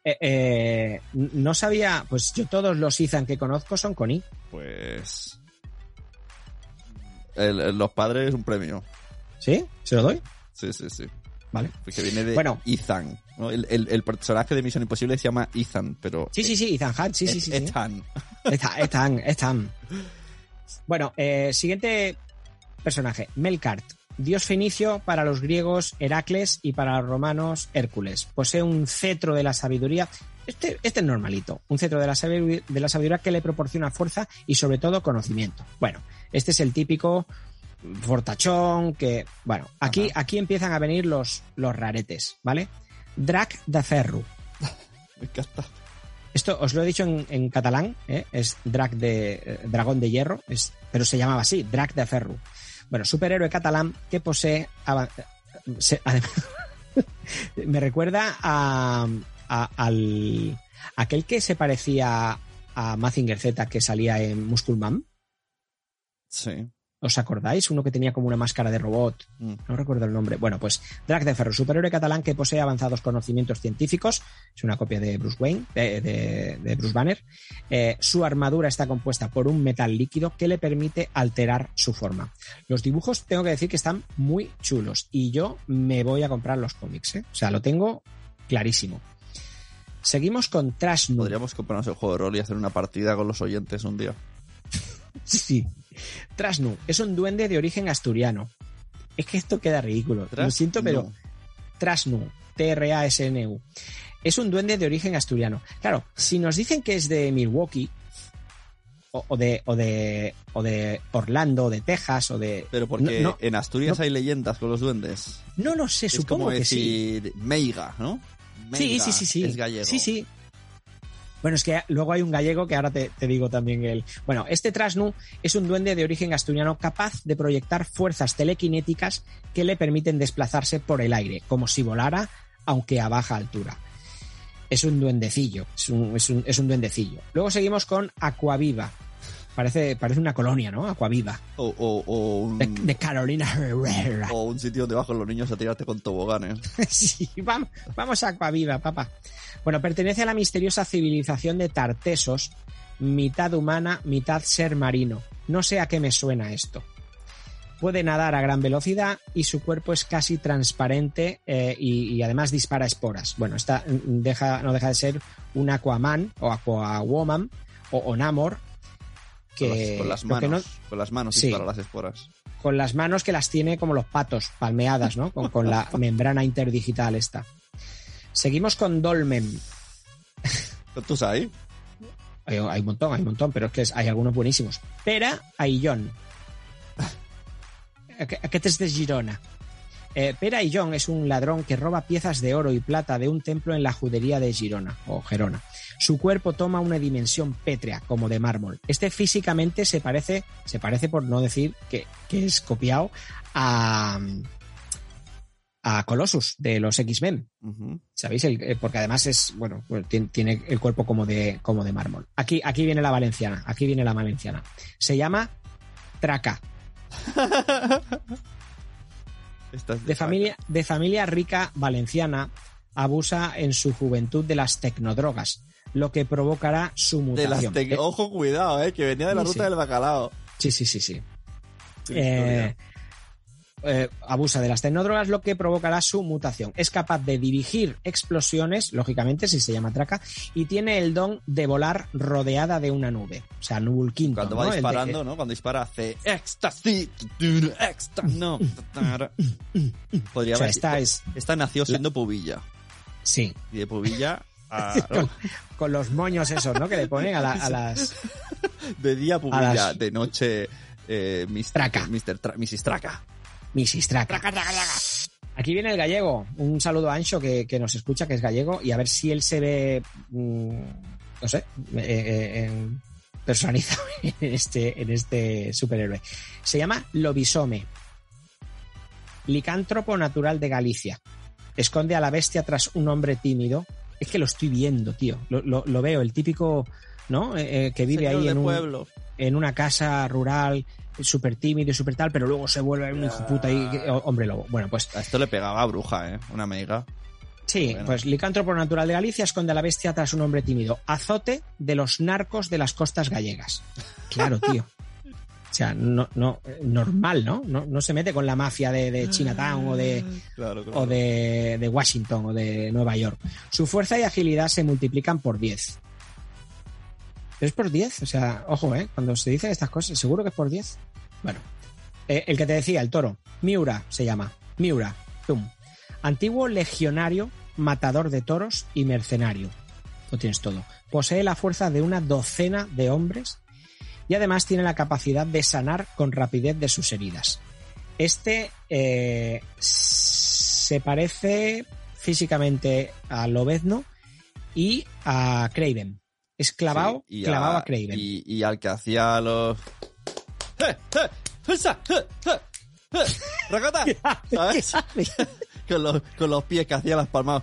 Eh, eh, no sabía, pues yo todos los Ethan que conozco son con I. Pues. el- el- los padres, un premio. ¿Sí? ¿Se lo doy? Sí, sí, sí. Vale. Porque viene de Bueno. Ethan. ¿no? El, el- el personaje de Misión Imposible se llama Ethan, pero. Sí, sí, sí, Ethan Hunt, sí, sí, sí. Ethan, Ethan, Ethan. <laughs> Bueno, eh, siguiente personaje, Melkart. Dios fenicio para los griegos Heracles y para los romanos Hércules. Posee un cetro de la sabiduría. Este, este es normalito. Un cetro de la, sabiduría, de la sabiduría que le proporciona fuerza y sobre todo conocimiento. Bueno, este es el típico fortachón que... Bueno, aquí, aquí empiezan a venir los, los raretes, ¿vale? Drac de Ferru. <laughs> Me encanta. Esto os lo he dicho en, en catalán, ¿eh? es Drac de eh, dragón de hierro, es, pero se llamaba así, Drac de Ferro. Bueno, superhéroe catalán que posee se- <laughs> me recuerda a, a- al aquel que se parecía a Mazinger Z que salía en Musculman. Sí. ¿Os acordáis? Uno que tenía como una máscara de robot. Mm. No recuerdo el nombre. Bueno, pues Drac de Ferro, superhéroe catalán que posee avanzados conocimientos científicos. Es una copia de Bruce Wayne, de, de- de Bruce Banner. Eh, su armadura está compuesta por un metal líquido que le permite alterar su forma. Los dibujos tengo que decir que están muy chulos y yo me voy a comprar los cómics. ¿eh? O sea, lo tengo clarísimo. Seguimos con Trash. Podríamos comprarnos el juego de rol y hacer una partida con los oyentes un día. <laughs> Sí. Trasnu es un duende de origen asturiano. Es que esto queda ridículo. Lo siento, pero no. Trasnu, T-R-A-S-N-U. Es un duende de origen asturiano. Claro, si nos dicen que es de Milwaukee o, o de, o, de, o de Orlando, o de Texas, o de... Pero porque No, no, en Asturias hay leyendas con los duendes. no lo sé, es supongo como que sí. Meiga, ¿no? Sí, sí, sí, sí. Es gallego. Sí, sí. Bueno, es que luego hay un gallego que ahora te, te digo también el. Bueno, este Trasnu es un duende de origen asturiano capaz de proyectar fuerzas telequinéticas que le permiten desplazarse por el aire, como si volara, aunque a baja altura. Es un duendecillo, es un, es un, es un duendecillo. Luego seguimos con Aquaviva. Parece, parece una colonia, ¿no? Aquaviva. O, o, o un, De, de Carolina Herrera. o un sitio donde bajan los niños a tirarte con toboganes. <laughs> Sí, vamos, vamos a Aquaviva, papá. Bueno, pertenece a la misteriosa civilización de Tartesos, mitad humana, mitad ser marino. No sé a qué me suena esto. Puede nadar a gran velocidad y su cuerpo es casi transparente eh, y, y además dispara esporas. Bueno, esta deja, no deja de ser un Aquaman o Aquawoman o, o Namor que con las, con las que no- manos. Con las manos Sí. las esporas. con las manos que las tiene como los patos, palmeadas, ¿no? Con, con la <laughs> membrana interdigital esta. Seguimos con Dolmen. ¿Tú sabes? Hay, hay un montón, hay un montón, pero es que hay algunos buenísimos. Pera Aillón. Aquest es de Girona. Eh, Pera Aillón es un ladrón que roba piezas de oro y plata de un templo en la judería de Girona, o Gerona. Su cuerpo toma una dimensión pétrea, como de mármol. Este físicamente se parece, se parece por no decir que, que es copiado a, a Colossus de los X-Men. ¿Sabéis? El- eh, porque además es, bueno, pues tiene, tiene el cuerpo como de, como de mármol. Aquí, aquí viene la valenciana, aquí viene la valenciana. Se llama Traca, de familia, de familia rica valenciana, abusa en su juventud de las tecnodrogas, lo que provocará su De las mutación. Eh, Ojo, cuidado, eh, que venía de la Sí, ruta sí. del bacalao. sí, sí, sí, sí. Eh. Eh, abusa de las tecnodrogas, lo que provocará su mutación. Es capaz de dirigir explosiones, lógicamente, si se llama traca, y tiene el don de volar rodeada de una nube. O sea, Nubulquinto. Cuando ¿no? va de- disparando, ¿no? Cuando dispara hace éxtasis, éxtasis, no. tatara. Podría o sea, haber. esta es. Esta nació siendo pubilla. Sí. Y de pubilla <laughs> a. Con, con los moños esos, ¿no? Que le ponen a, la- a las. De día pubilla, las- de noche. Eh, Mr. Traca. Mr. Tra- Mrs. Traca. Mrs. Traca. Aquí viene el gallego. Un saludo a Ancho que, que nos escucha, que es gallego, y a ver si él se ve. mm, no sé. eh, eh, en- personalizado <laughs> en este, en este superhéroe. Se llama Lobisome. Licántropo natural de Galicia. Esconde a la bestia tras un hombre tímido. Es que lo estoy viendo, tío. Lo, lo- lo veo, el típico, ¿no? Eh, eh, que vive Señor ahí en un, pueblo. En una casa rural, súper tímido y súper tal, pero luego se vuelve un hijo puta y oh, hombre lobo. Bueno, pues A esto le pegaba a bruja, ¿eh? Una mega. sí, Bueno. pues licántropo natural de Galicia esconde a la bestia tras un hombre tímido. Azote de los narcos de las costas gallegas. Claro, tío. O sea, no, no, normal, ¿no? No, no se mete con la mafia de, de Chinatown o de, Claro, claro. o de, de Washington o de Nueva York. Su fuerza y agilidad se multiplican por 10. ¿Es por 10? O sea, ojo, ¿eh? Cuando se dicen estas cosas, ¿seguro que es por 10? Bueno. Eh, el que te decía, el toro. Miura se llama. Miura. Pum. Antiguo legionario, matador de toros y mercenario. Lo tienes todo. Posee la fuerza de una docena de hombres y además tiene la capacidad de sanar con rapidez de sus heridas. Este eh, se parece físicamente a Lobezno y a Craven. Es clavado, Sí, y clavado a, Craven. Y, y al que hacía los. ¡Eh, eh! ¡Eh. ¡Racota! <laughs> ¿Sabes? <laughs> con, los, con los pies que hacía las palmadas.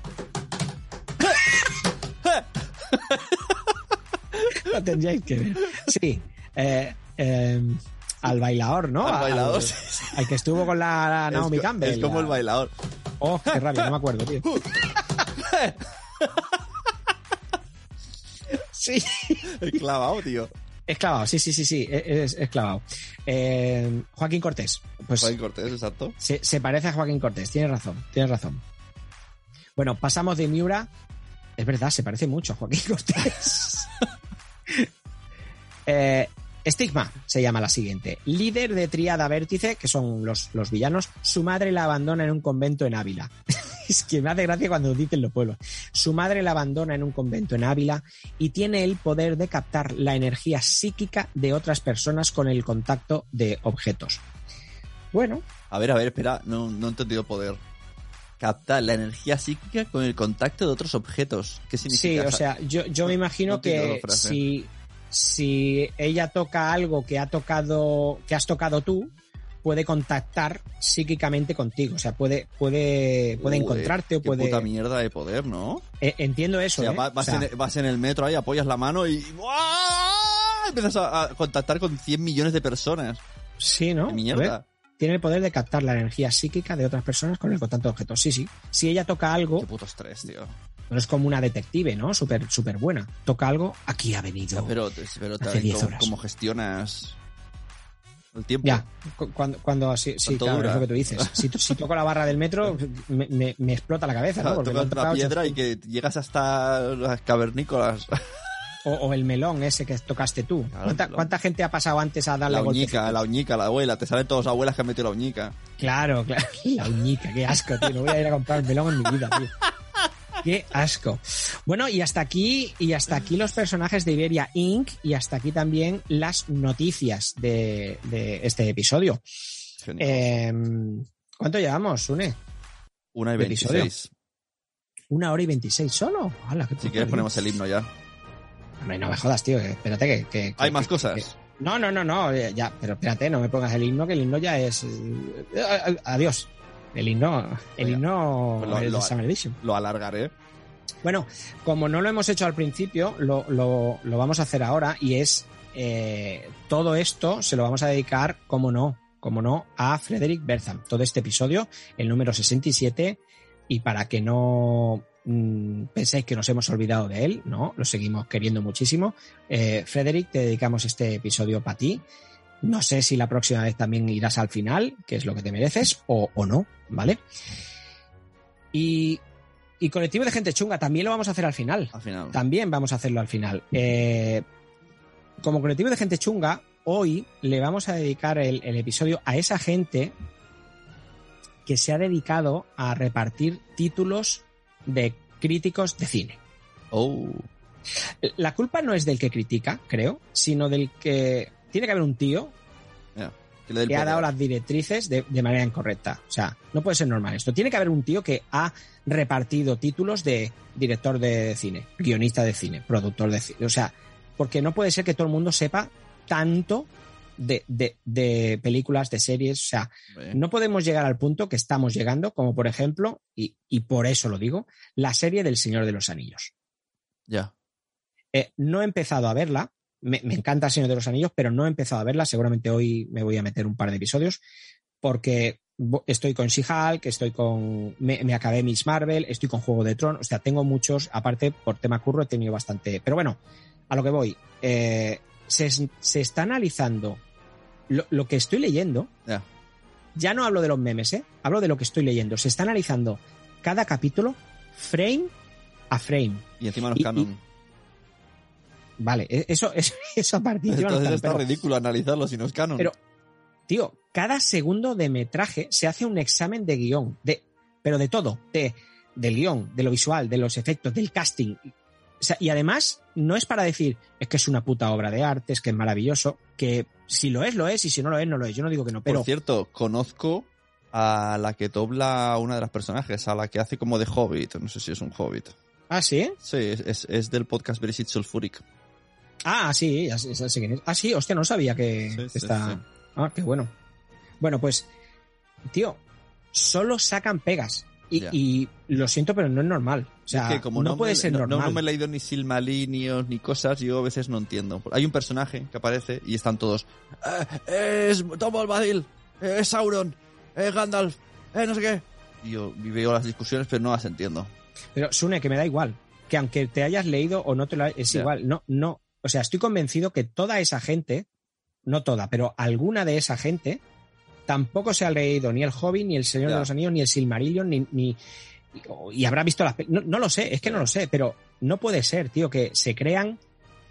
Lo tendríais que ver. Sí. eh, eh, al bailador, ¿no? Al bailador, Al, sí, sí. al que estuvo con la Naomi es, Campbell. es como la- el bailador. Oh, qué rabia, no me acuerdo, tío. <laughs> Sí. <laughs> El clavado, tío. Es clavado, sí, sí, sí, sí, es, es clavado. Eh, Joaquín Cortés. Pues Joaquín Cortés, exacto. se, se parece a Joaquín Cortés, tienes razón, tienes razón. Bueno, pasamos de Miura. Es verdad, se parece mucho a Joaquín Cortés. <laughs> Eh, Estigma se llama la siguiente. Líder de Triada Vértice, que son los, los villanos, su madre la abandona en un convento en Ávila. <laughs> es que me hace gracia cuando dicen los pueblos. Su madre la abandona en un convento en Ávila y tiene el poder de captar la energía psíquica de otras personas con el contacto de objetos. Bueno, A ver, a ver, espera, no, no he entendido poder. Captar la energía psíquica con el contacto de otros objetos. ¿Qué sí, significa? o sea, yo, yo me imagino no que si, si ella toca algo que ha tocado, que has tocado tú, puede contactar psíquicamente contigo. O sea, puede, puede, puede Uy, encontrarte o qué puede. puta mierda de poder, ¿no? Eh, entiendo eso. o sea, ¿eh? va- vas, O sea, en, vas en el metro ahí, apoyas la mano y... ¡buah! Empiezas a, a contactar con 100 millones de personas. Sí, ¿no? ¡Qué mierda! Tiene el poder de captar la energía psíquica de otras personas con el contacto de objetos. Sí, sí. Si ella toca algo, Qué puto estrés, tío. No es como una detective, ¿no? Súper, súper buena. Toca algo, aquí ha venido. Pero, pero Hace también 10 cómo, horas. cómo gestionas el tiempo. Ya, cu- cuando, cuando sí, ¿Cuánto claro, dura? es lo que tú dices. Si, si toco la barra del metro, <laughs> me, me- me explota la cabeza, ¿no? Porque Tocas la piedra y que llegas hasta las cavernícolas. o, o el melón ese que tocaste tú. Claro, ¿Cuánta, el gente ha pasado antes a darle La uñica, la uñica, la abuela. Te salen todas las abuelas que han metido la uñica. Claro, claro. <laughs> La uñica, qué asco, tío. No voy a ir a comprar melón en mi vida, tío. <laughs> Qué asco. Bueno, y hasta aquí, y hasta aquí los personajes de Iberia Inc. y hasta aquí también las noticias de, de este episodio. Eh, ¿Cuánto llevamos, Sune? Una y. 26. ¿Una hora y veintiséis solo? ¡Hala, qué Si quieres ponemos el himno ya. Hombre, no me jodas, tío. Espérate que... que- Hay que- más que- cosas. no, no, no, no. eh, Ya, pero espérate, no me pongas el himno, que el himno ya es... eh, Adiós. El himno... El himno pues lo- es lo- de Summer Edition. Lo alargaré. Bueno, como no lo hemos hecho al principio, lo, lo- lo vamos a hacer ahora y es eh, todo esto se lo vamos a dedicar, como no, como no, a Frederick Bertham. Todo este episodio, el número 67, y para que no mm, penséis que nos hemos olvidado de él, no, lo seguimos queriendo muchísimo. Eh, Frederick, te dedicamos este episodio para ti. No sé si la próxima vez también irás al final, que es lo que te mereces, o, o no, ¿vale? Y, y colectivo de gente chunga también lo vamos a hacer al final. Al final. También vamos a hacerlo al final. Eh, como colectivo de gente chunga, hoy le vamos a dedicar el, el episodio a esa gente que se ha dedicado a repartir títulos de críticos de cine. Oh. La culpa no es del que critica, creo, sino del que tiene que haber un tío. Que le ha dado las directrices de, de manera incorrecta. O sea, no puede ser normal esto. Tiene que haber un tío que ha repartido títulos de director de cine, guionista de cine, productor de cine. O sea, porque no puede ser que todo el mundo sepa tanto de, de- de películas, de series. O sea, no podemos llegar al punto que estamos llegando, como por ejemplo, y, y por eso lo digo, la serie del Señor de los Anillos. Ya. Eh, no he empezado a verla. Me, me encanta El Señor de los Anillos, pero no he empezado a verla. Seguramente hoy me voy a meter un par de episodios porque estoy con She-Hulk, estoy con. Me, me acabé Miss Marvel, estoy con Juego de Tronos. O sea, tengo muchos. Aparte, por tema curro, he tenido bastante. Pero bueno, a lo que voy. eh, se, se está analizando lo, lo que estoy leyendo. Ya. Ya no hablo de los memes, ¿eh? Hablo de lo que estoy leyendo. Se está analizando cada capítulo frame a frame. Y encima Y- canon. Vale, e- eso, <laughs> eso, eso a partir de Entonces ahora, está pero- ridículo analizarlo si no es canon. pero, tío, cada segundo de metraje se hace un examen de guion, de, pero de todo, de, del guion, de lo visual, de los efectos, del casting. O sea, y además, no es para decir, es que es una puta obra de arte, es que es maravilloso, que si lo es, lo es, y si no lo es, no lo es. Yo no digo que no, pero Por cierto, conozco a la que dobla una de las personajes, a la que hace como de hobbit. No sé si es un hobbit. Ah, sí. Sí, es, es- es del podcast Verisit Sulfuric. Ah, sí, ya sé, ya sé quién es. Ah, sí, hostia, no sabía que Sí, que sí, está. sí. Ah, qué bueno. Bueno, pues, tío, solo sacan pegas. Y, lo siento, pero no es normal. O sea, Es que como no, me- puede ser no- normal. No, no me he leído ni Silmalinios ni cosas, yo a veces no entiendo. Hay un personaje que aparece y están todos. "Eh, es Tom Bombadil, eh, es Sauron, es Gandalf, eh, no sé qué. Y yo veo las discusiones, pero no las entiendo. Pero Sune, que me da igual. Que aunque te hayas leído o no te lo hayas, es igual. No, no. O sea, estoy convencido que toda esa gente, no toda, pero alguna de esa gente, tampoco se ha leído ni el Hobbit, ni el Señor de los Anillos, ni el Silmarillion, ni, ni y, habrá visto las no, no lo sé, es que no lo sé, pero no puede ser, tío, que se crean.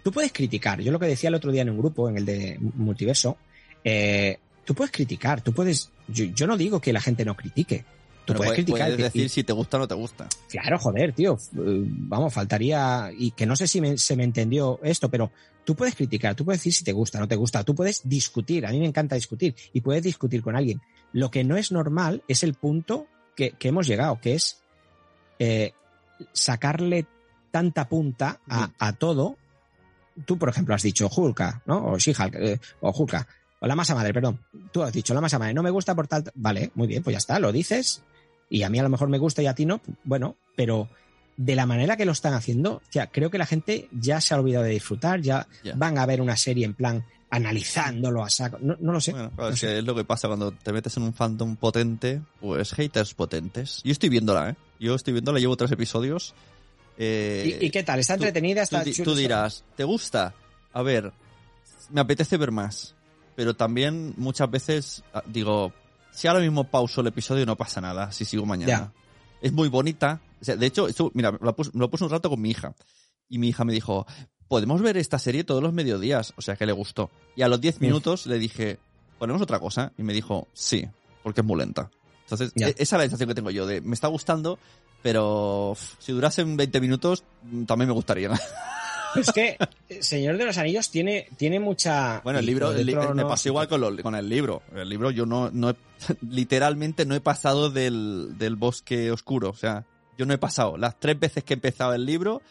Tú puedes criticar. Yo lo que decía el otro día en un grupo, en el de Multiverso, eh, tú puedes criticar, tú puedes. Yo, yo no digo que la gente no critique, Tú puedes puedes, criticar. puedes y- decir si te gusta o no te gusta. Claro, joder, tío. Eh, Vamos, faltaría. Y que no sé si me- se me entendió esto, pero tú puedes criticar, tú puedes decir si te gusta o no te gusta, tú puedes discutir. A mí me encanta discutir y puedes discutir con alguien. Lo que no es normal es el punto que, que hemos llegado, que es eh, sacarle tanta punta a, a todo. Tú, por ejemplo, has dicho Hulka, ¿no? O She-Hulk, eh, o Hulka. O la masa madre, perdón. Tú has dicho la masa madre, no me gusta por tal. Vale, muy bien, pues ya está, lo dices. Y a mí a lo mejor me gusta y a ti no. Bueno, pero de la manera que lo están haciendo, ya creo que la gente ya se ha olvidado de disfrutar, ya, van a ver una serie en plan analizándolo a saco. No, no lo sé. Bueno, claro, no es sé. que es lo que pasa cuando te metes en un fandom potente, pues haters potentes. Yo estoy viéndola, ¿eh? Yo estoy viéndola, llevo tres episodios. Eh, ¿Y, y qué tal? ¿Está tú- entretenida? Tú, ¿Está chulo? tú dirás, ¿te gusta? A ver, me apetece ver más. Pero también muchas veces ah, digo, si ahora mismo pauso el episodio no pasa nada, si sigo mañana. Ya. Es muy bonita. O sea, de hecho, esto, mira, me lo, puse, lo puse un rato con mi hija. Y mi hija me dijo, podemos ver esta serie todos los mediodías. O sea, que le gustó. Y a los 10 minutos le dije, ponemos otra cosa. Y me dijo, sí, porque es muy lenta. Entonces, Ya. e- esa es la sensación que tengo yo de, me está gustando, pero si durasen 20 minutos, mm, también me gustaría. <laughs> Es que eh, Señor de los Anillos tiene, tiene mucha. Bueno, el libro el li- me Tronos pasó y igual con, lo- con el libro. El libro yo no, no he- <laughs> literalmente no he pasado del, del bosque oscuro. O sea, yo no he pasado. Las tres veces que he empezado el libro,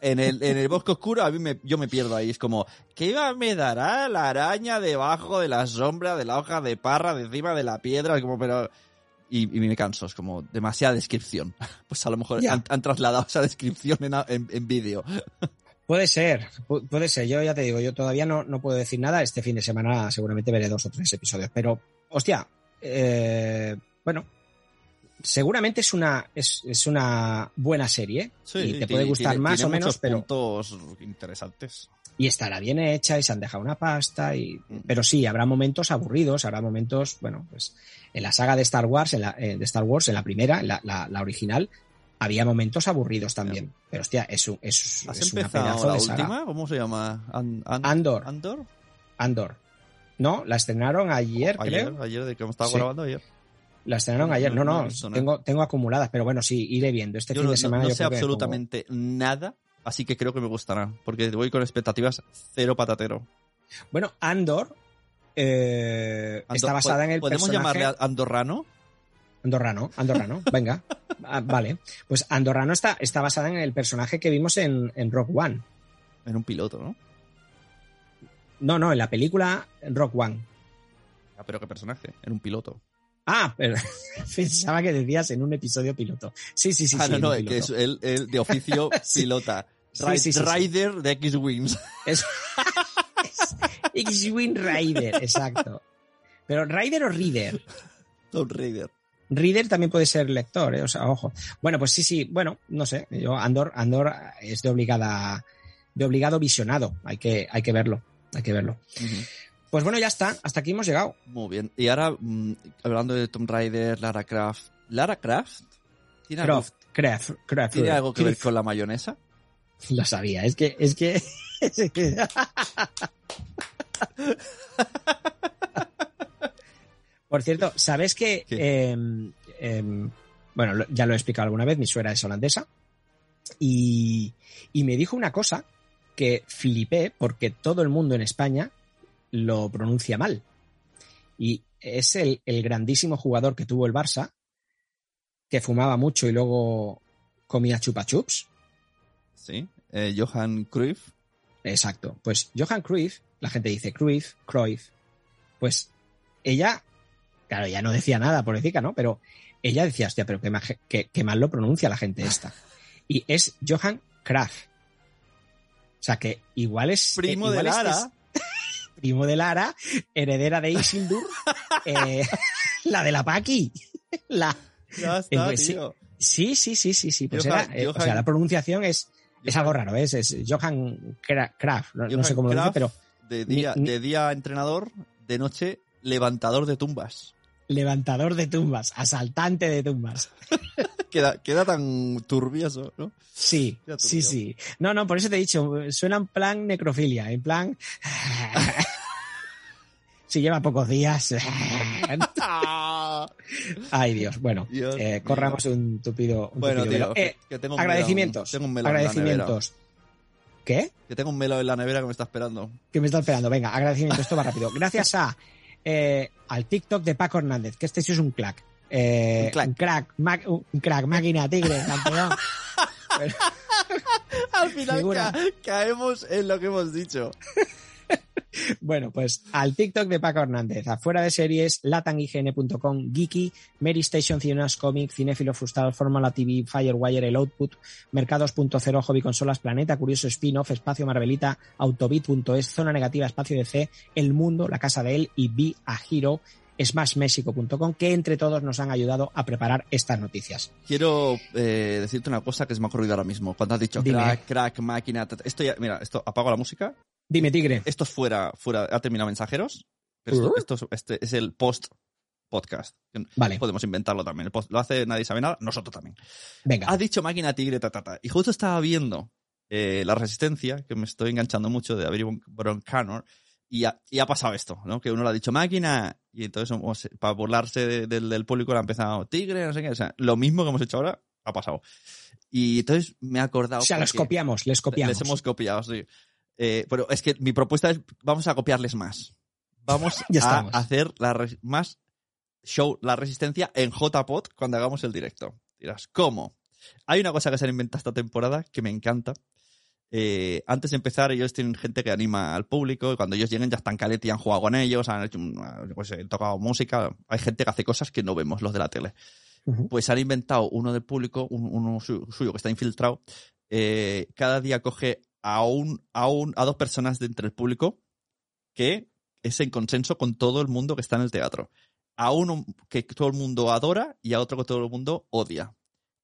en el, en el bosque oscuro a mí me, yo me pierdo ahí. Es como, ¿qué me dará la araña debajo de la sombra, de la hoja de parra, de encima de la piedra? Es como, pero... Y, y me canso, es como demasiada descripción. <laughs> Pues a lo mejor Ya. han, han trasladado esa descripción en, en, en vídeo. Puede ser, pu- puede ser. Yo ya te digo, yo todavía no, no puedo decir nada. Este fin de semana seguramente veré dos o tres episodios. Pero, hostia, eh, bueno, seguramente es una, es, es una buena serie. Sí, y te puede gustar tiene- más tiene o menos, pero. puntos interesantes. Y estará bien hecha y se han dejado una pasta. Y, Mm. pero sí, habrá momentos aburridos, habrá momentos, bueno, pues en la saga de Star Wars, en la, eh, de Star Wars, en la primera, en la, la, la original, había momentos aburridos también. Pero hostia, es, un- es, ¿Has es una pedazo la de saga. última? ¿Cómo se llama? An- An- Andor. ¿Andor? Andor. No, la estrenaron ayer, Ayer, creo. ayer de que me estaba Sí. grabando ayer. La estrenaron ayer. No, No, no tengo, tengo acumuladas, pero bueno, sí, iré viendo. Este Yo fin no, de semana no yo sé absolutamente nada, así que creo que me gustará, porque voy con expectativas cero patatero. Bueno, Andor eh, Andor- está basada en el ¿Podemos personaje... llamarle andorrano? Andorrano, Andorrano, <laughs> venga. Ah, vale. Pues Andorrano está, está basada en el personaje que vimos en, en Rock One. En un piloto, ¿no? No, no, en la película Rock One. Ah, pero qué personaje, en un piloto. Ah, pero <laughs> pensaba que decías en un episodio piloto. Sí, sí, sí. ah, sí, no, no, es que es piloto. él, él de oficio <laughs> pilota. Sí, sí. Rider de X-Wings. Es, es X-Wing Rider, exacto. Pero Rider o Reader. Tomb Raider. Reader también puede ser lector, ¿eh? o sea, ojo. Bueno, pues sí, sí, bueno, no sé. Yo Andor, Andor es de obligada, de obligado visionado. Hay que, hay que verlo, hay que verlo. Pues bueno, ya está. Hasta aquí hemos llegado. Muy bien. Y ahora, mm, hablando de Tomb Raider, Lara Croft. ¿Lara Croft? ¿Tiene algo, Craft. ¿tiene algo que ver con la mayonesa? <laughs> Lo sabía. Es que, es que. <laughs> <laughs> Por cierto, ¿sabes que em, em, bueno, ya lo he explicado alguna vez, mi suegra es holandesa y, y me dijo una cosa que flipé porque todo el mundo en España lo pronuncia mal. Y es el, el grandísimo jugador que tuvo el Barça, que fumaba mucho y luego comía chupa chups. Sí. Eh, Johan Cruyff. Exacto. Pues Johan Cruyff, la gente dice Cruyff, Cruyff. Pues ella, claro, ya no decía nada por decir ¿no? Pero ella decía, hostia, pero qué, qué- qué mal lo pronuncia la gente esta. Y es Johan Kraft. O sea que igual es. Primo eh, de igual Lara. es primo de Lara, heredera de Isildur, <laughs> eh, la de la Paqui. La, Ya está, pues sí, tío. sí, sí, sí, sí, sí. Pues Johan- era, eh, o sea, la pronunciación es, es algo raro, ¿eh? es, es Johan Kra- Kraft, no, sé cómo lo dice, pero De día, ni- de día entrenador, de noche levantador de tumbas. levantador de tumbas, asaltante de tumbas. <laughs> Queda, queda tan turbioso, ¿no? Sí, sí, sí. No, no, por eso te he dicho, suena en plan necrofilia, en plan... <laughs> si lleva pocos días... <laughs> Ay, Dios. Bueno, Dios eh, corramos un tupido, un Bueno, tupido tío. Eh, que tengo un agradecimientos. melón- tengo un melón en la agradecimientos. ¿Qué? Que tengo un melo en la nevera que me está esperando. que me está esperando. Venga, agradecimiento, esto va rápido. Gracias a eh, al TikTok de Paco Hernández, que este sí es un crack. Eh, Un crack. Un crack, ma- un crack, máquina, tigre, campeón. <laughs> Al final ca- caemos en lo que hemos dicho. <laughs> Bueno, pues al TikTok de Paco Hernández, afuera de series, latanign.com, Geeky, Mary Station, Cinemas Comic, Cinéfilo Frustrado, Fórmula TV, Firewire, El Output, Mercados.0, Hobby Consolas, Planeta, Curioso Spin-Off, Espacio Marvelita, Autobit.es, Zona Negativa, Espacio DC, El Mundo, La Casa de Él y Be a Hero, smashmexico.com, que entre todos nos han ayudado a preparar estas noticias. Quiero eh, decirte una cosa que se me ha ocurrido ahora mismo. Cuando has dicho Dime. crack, crack, máquina. Esto ya, mira, esto apago la música. Dime, Tigre. Esto es fuera, fuera, ha terminado mensajeros. Pero esto, Uh. esto es, este es el post podcast. Vale. Podemos inventarlo también. El post- lo hace nadie sabe nada, nosotros también. Venga. Has dicho máquina tigre, ta, ta, ta. Y justo estaba viendo eh, la resistencia, que me estoy enganchando mucho de Avery Broncanor, y ha, y ha pasado esto, ¿no? Que uno le ha dicho máquina, y entonces para burlarse de- del- del público le ha empezado tigre, no sé qué. O sea, lo mismo que hemos hecho ahora ha pasado. Y entonces me he acordado. O sea, porque- copiamos, les copiamos. les hemos copiado, sí. Eh, pero es que mi propuesta es, vamos a copiarles más. Vamos <laughs> Ya a estamos. hacer la más show, la resistencia en JPod cuando hagamos el directo. Dirás, ¿cómo? Hay una cosa que se han inventado esta temporada que me encanta. Eh, antes de empezar, ellos tienen gente que anima al público y cuando ellos lleguen ya están caletes y han jugado con ellos, han hecho qué sé, tocado música. Hay gente que hace cosas que no vemos los de la tele pues han inventado uno del público, un- uno su- suyo que está infiltrado, eh, cada día coge a un, a un, a dos personas de entre el público que es en consenso con todo el mundo que está en el teatro. A uno que todo el mundo adora y a otro que todo el mundo odia.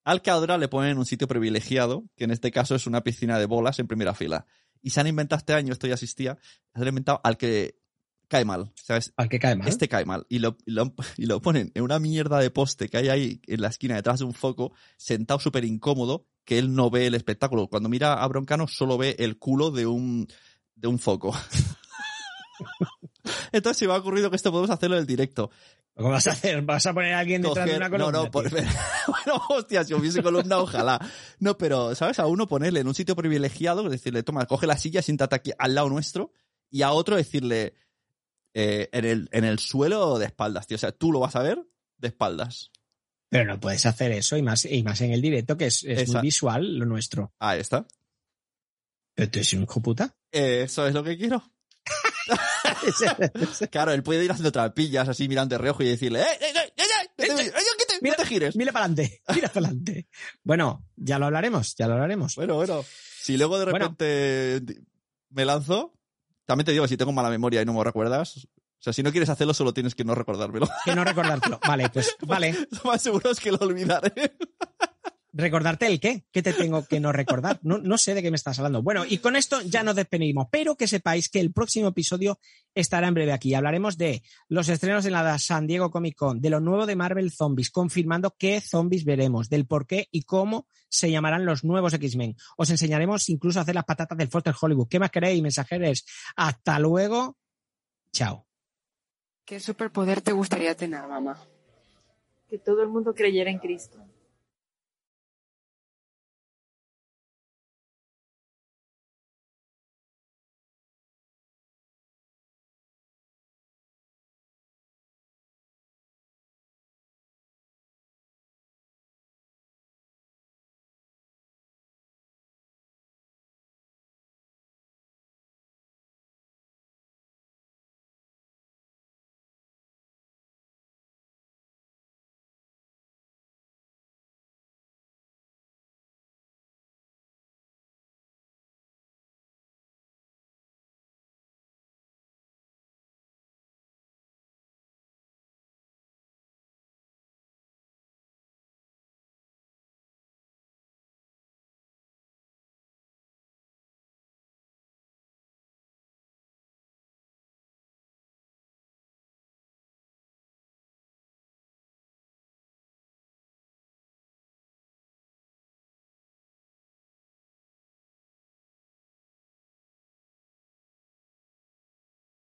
Al que adora le ponen un sitio privilegiado, que en este caso es una piscina de bolas en primera fila. Y se han inventado este año, esto ya asistía, se han inventado al que cae mal. ¿sabes? Al que cae mal. Este cae mal. Y lo, y lo, y lo ponen en una mierda de poste que hay ahí en la esquina detrás de un foco, sentado súper incómodo, que él no ve el espectáculo. Cuando mira a Broncano solo ve el culo de un, de un foco. <laughs> Entonces se me ha ocurrido que esto podemos hacerlo en el directo. ¿Cómo vas a hacer? ¿Vas a poner a alguien detrás de una columna? no, no, por- <laughs> bueno, hostia, si hubiese columna, ojalá. No, pero, ¿sabes? A uno ponerle en un sitio privilegiado, decirle, toma, coge la silla, siéntate aquí al lado nuestro, y a otro decirle, eh, en, el, en el suelo de espaldas, tío. O sea, tú lo vas a ver de espaldas. Pero no puedes hacer eso y más, y más en el directo, que es, es muy visual lo nuestro. Ahí está. Pero tú eres un hijo puta. Eso es lo que quiero. <laughs> claro, él puede ir haciendo trapillas así mirando de reojo y decirle, ¡eh, mira, no te gires. Mira para adelante, <laughs> mira para adelante. Bueno, ya lo hablaremos, ya lo hablaremos. Bueno, bueno. Si luego de repente me lanzo, también te digo, si tengo mala memoria y no me recuerdas, o sea, si no quieres hacerlo, solo tienes que no recordármelo. <laughs> Que no recordártelo. Vale, pues <laughs> vale. Lo más seguro es que lo olvidaré. ¿Recordarte el qué? ¿Qué te tengo que no recordar? No, no sé de qué me estás hablando. Bueno, y con esto ya nos despedimos, pero que sepáis que el próximo episodio estará en breve aquí. Hablaremos de los estrenos en la San Diego Comic Con, de lo nuevo de Marvel Zombies, confirmando qué zombies veremos, del por qué y cómo se llamarán los nuevos X-Men. Os enseñaremos incluso a hacer las patatas del Foster Hollywood. ¿Qué más queréis, mensajeros? Hasta luego. Chao. ¿Qué superpoder te gustaría tener, mamá? Que todo el mundo creyera en Cristo.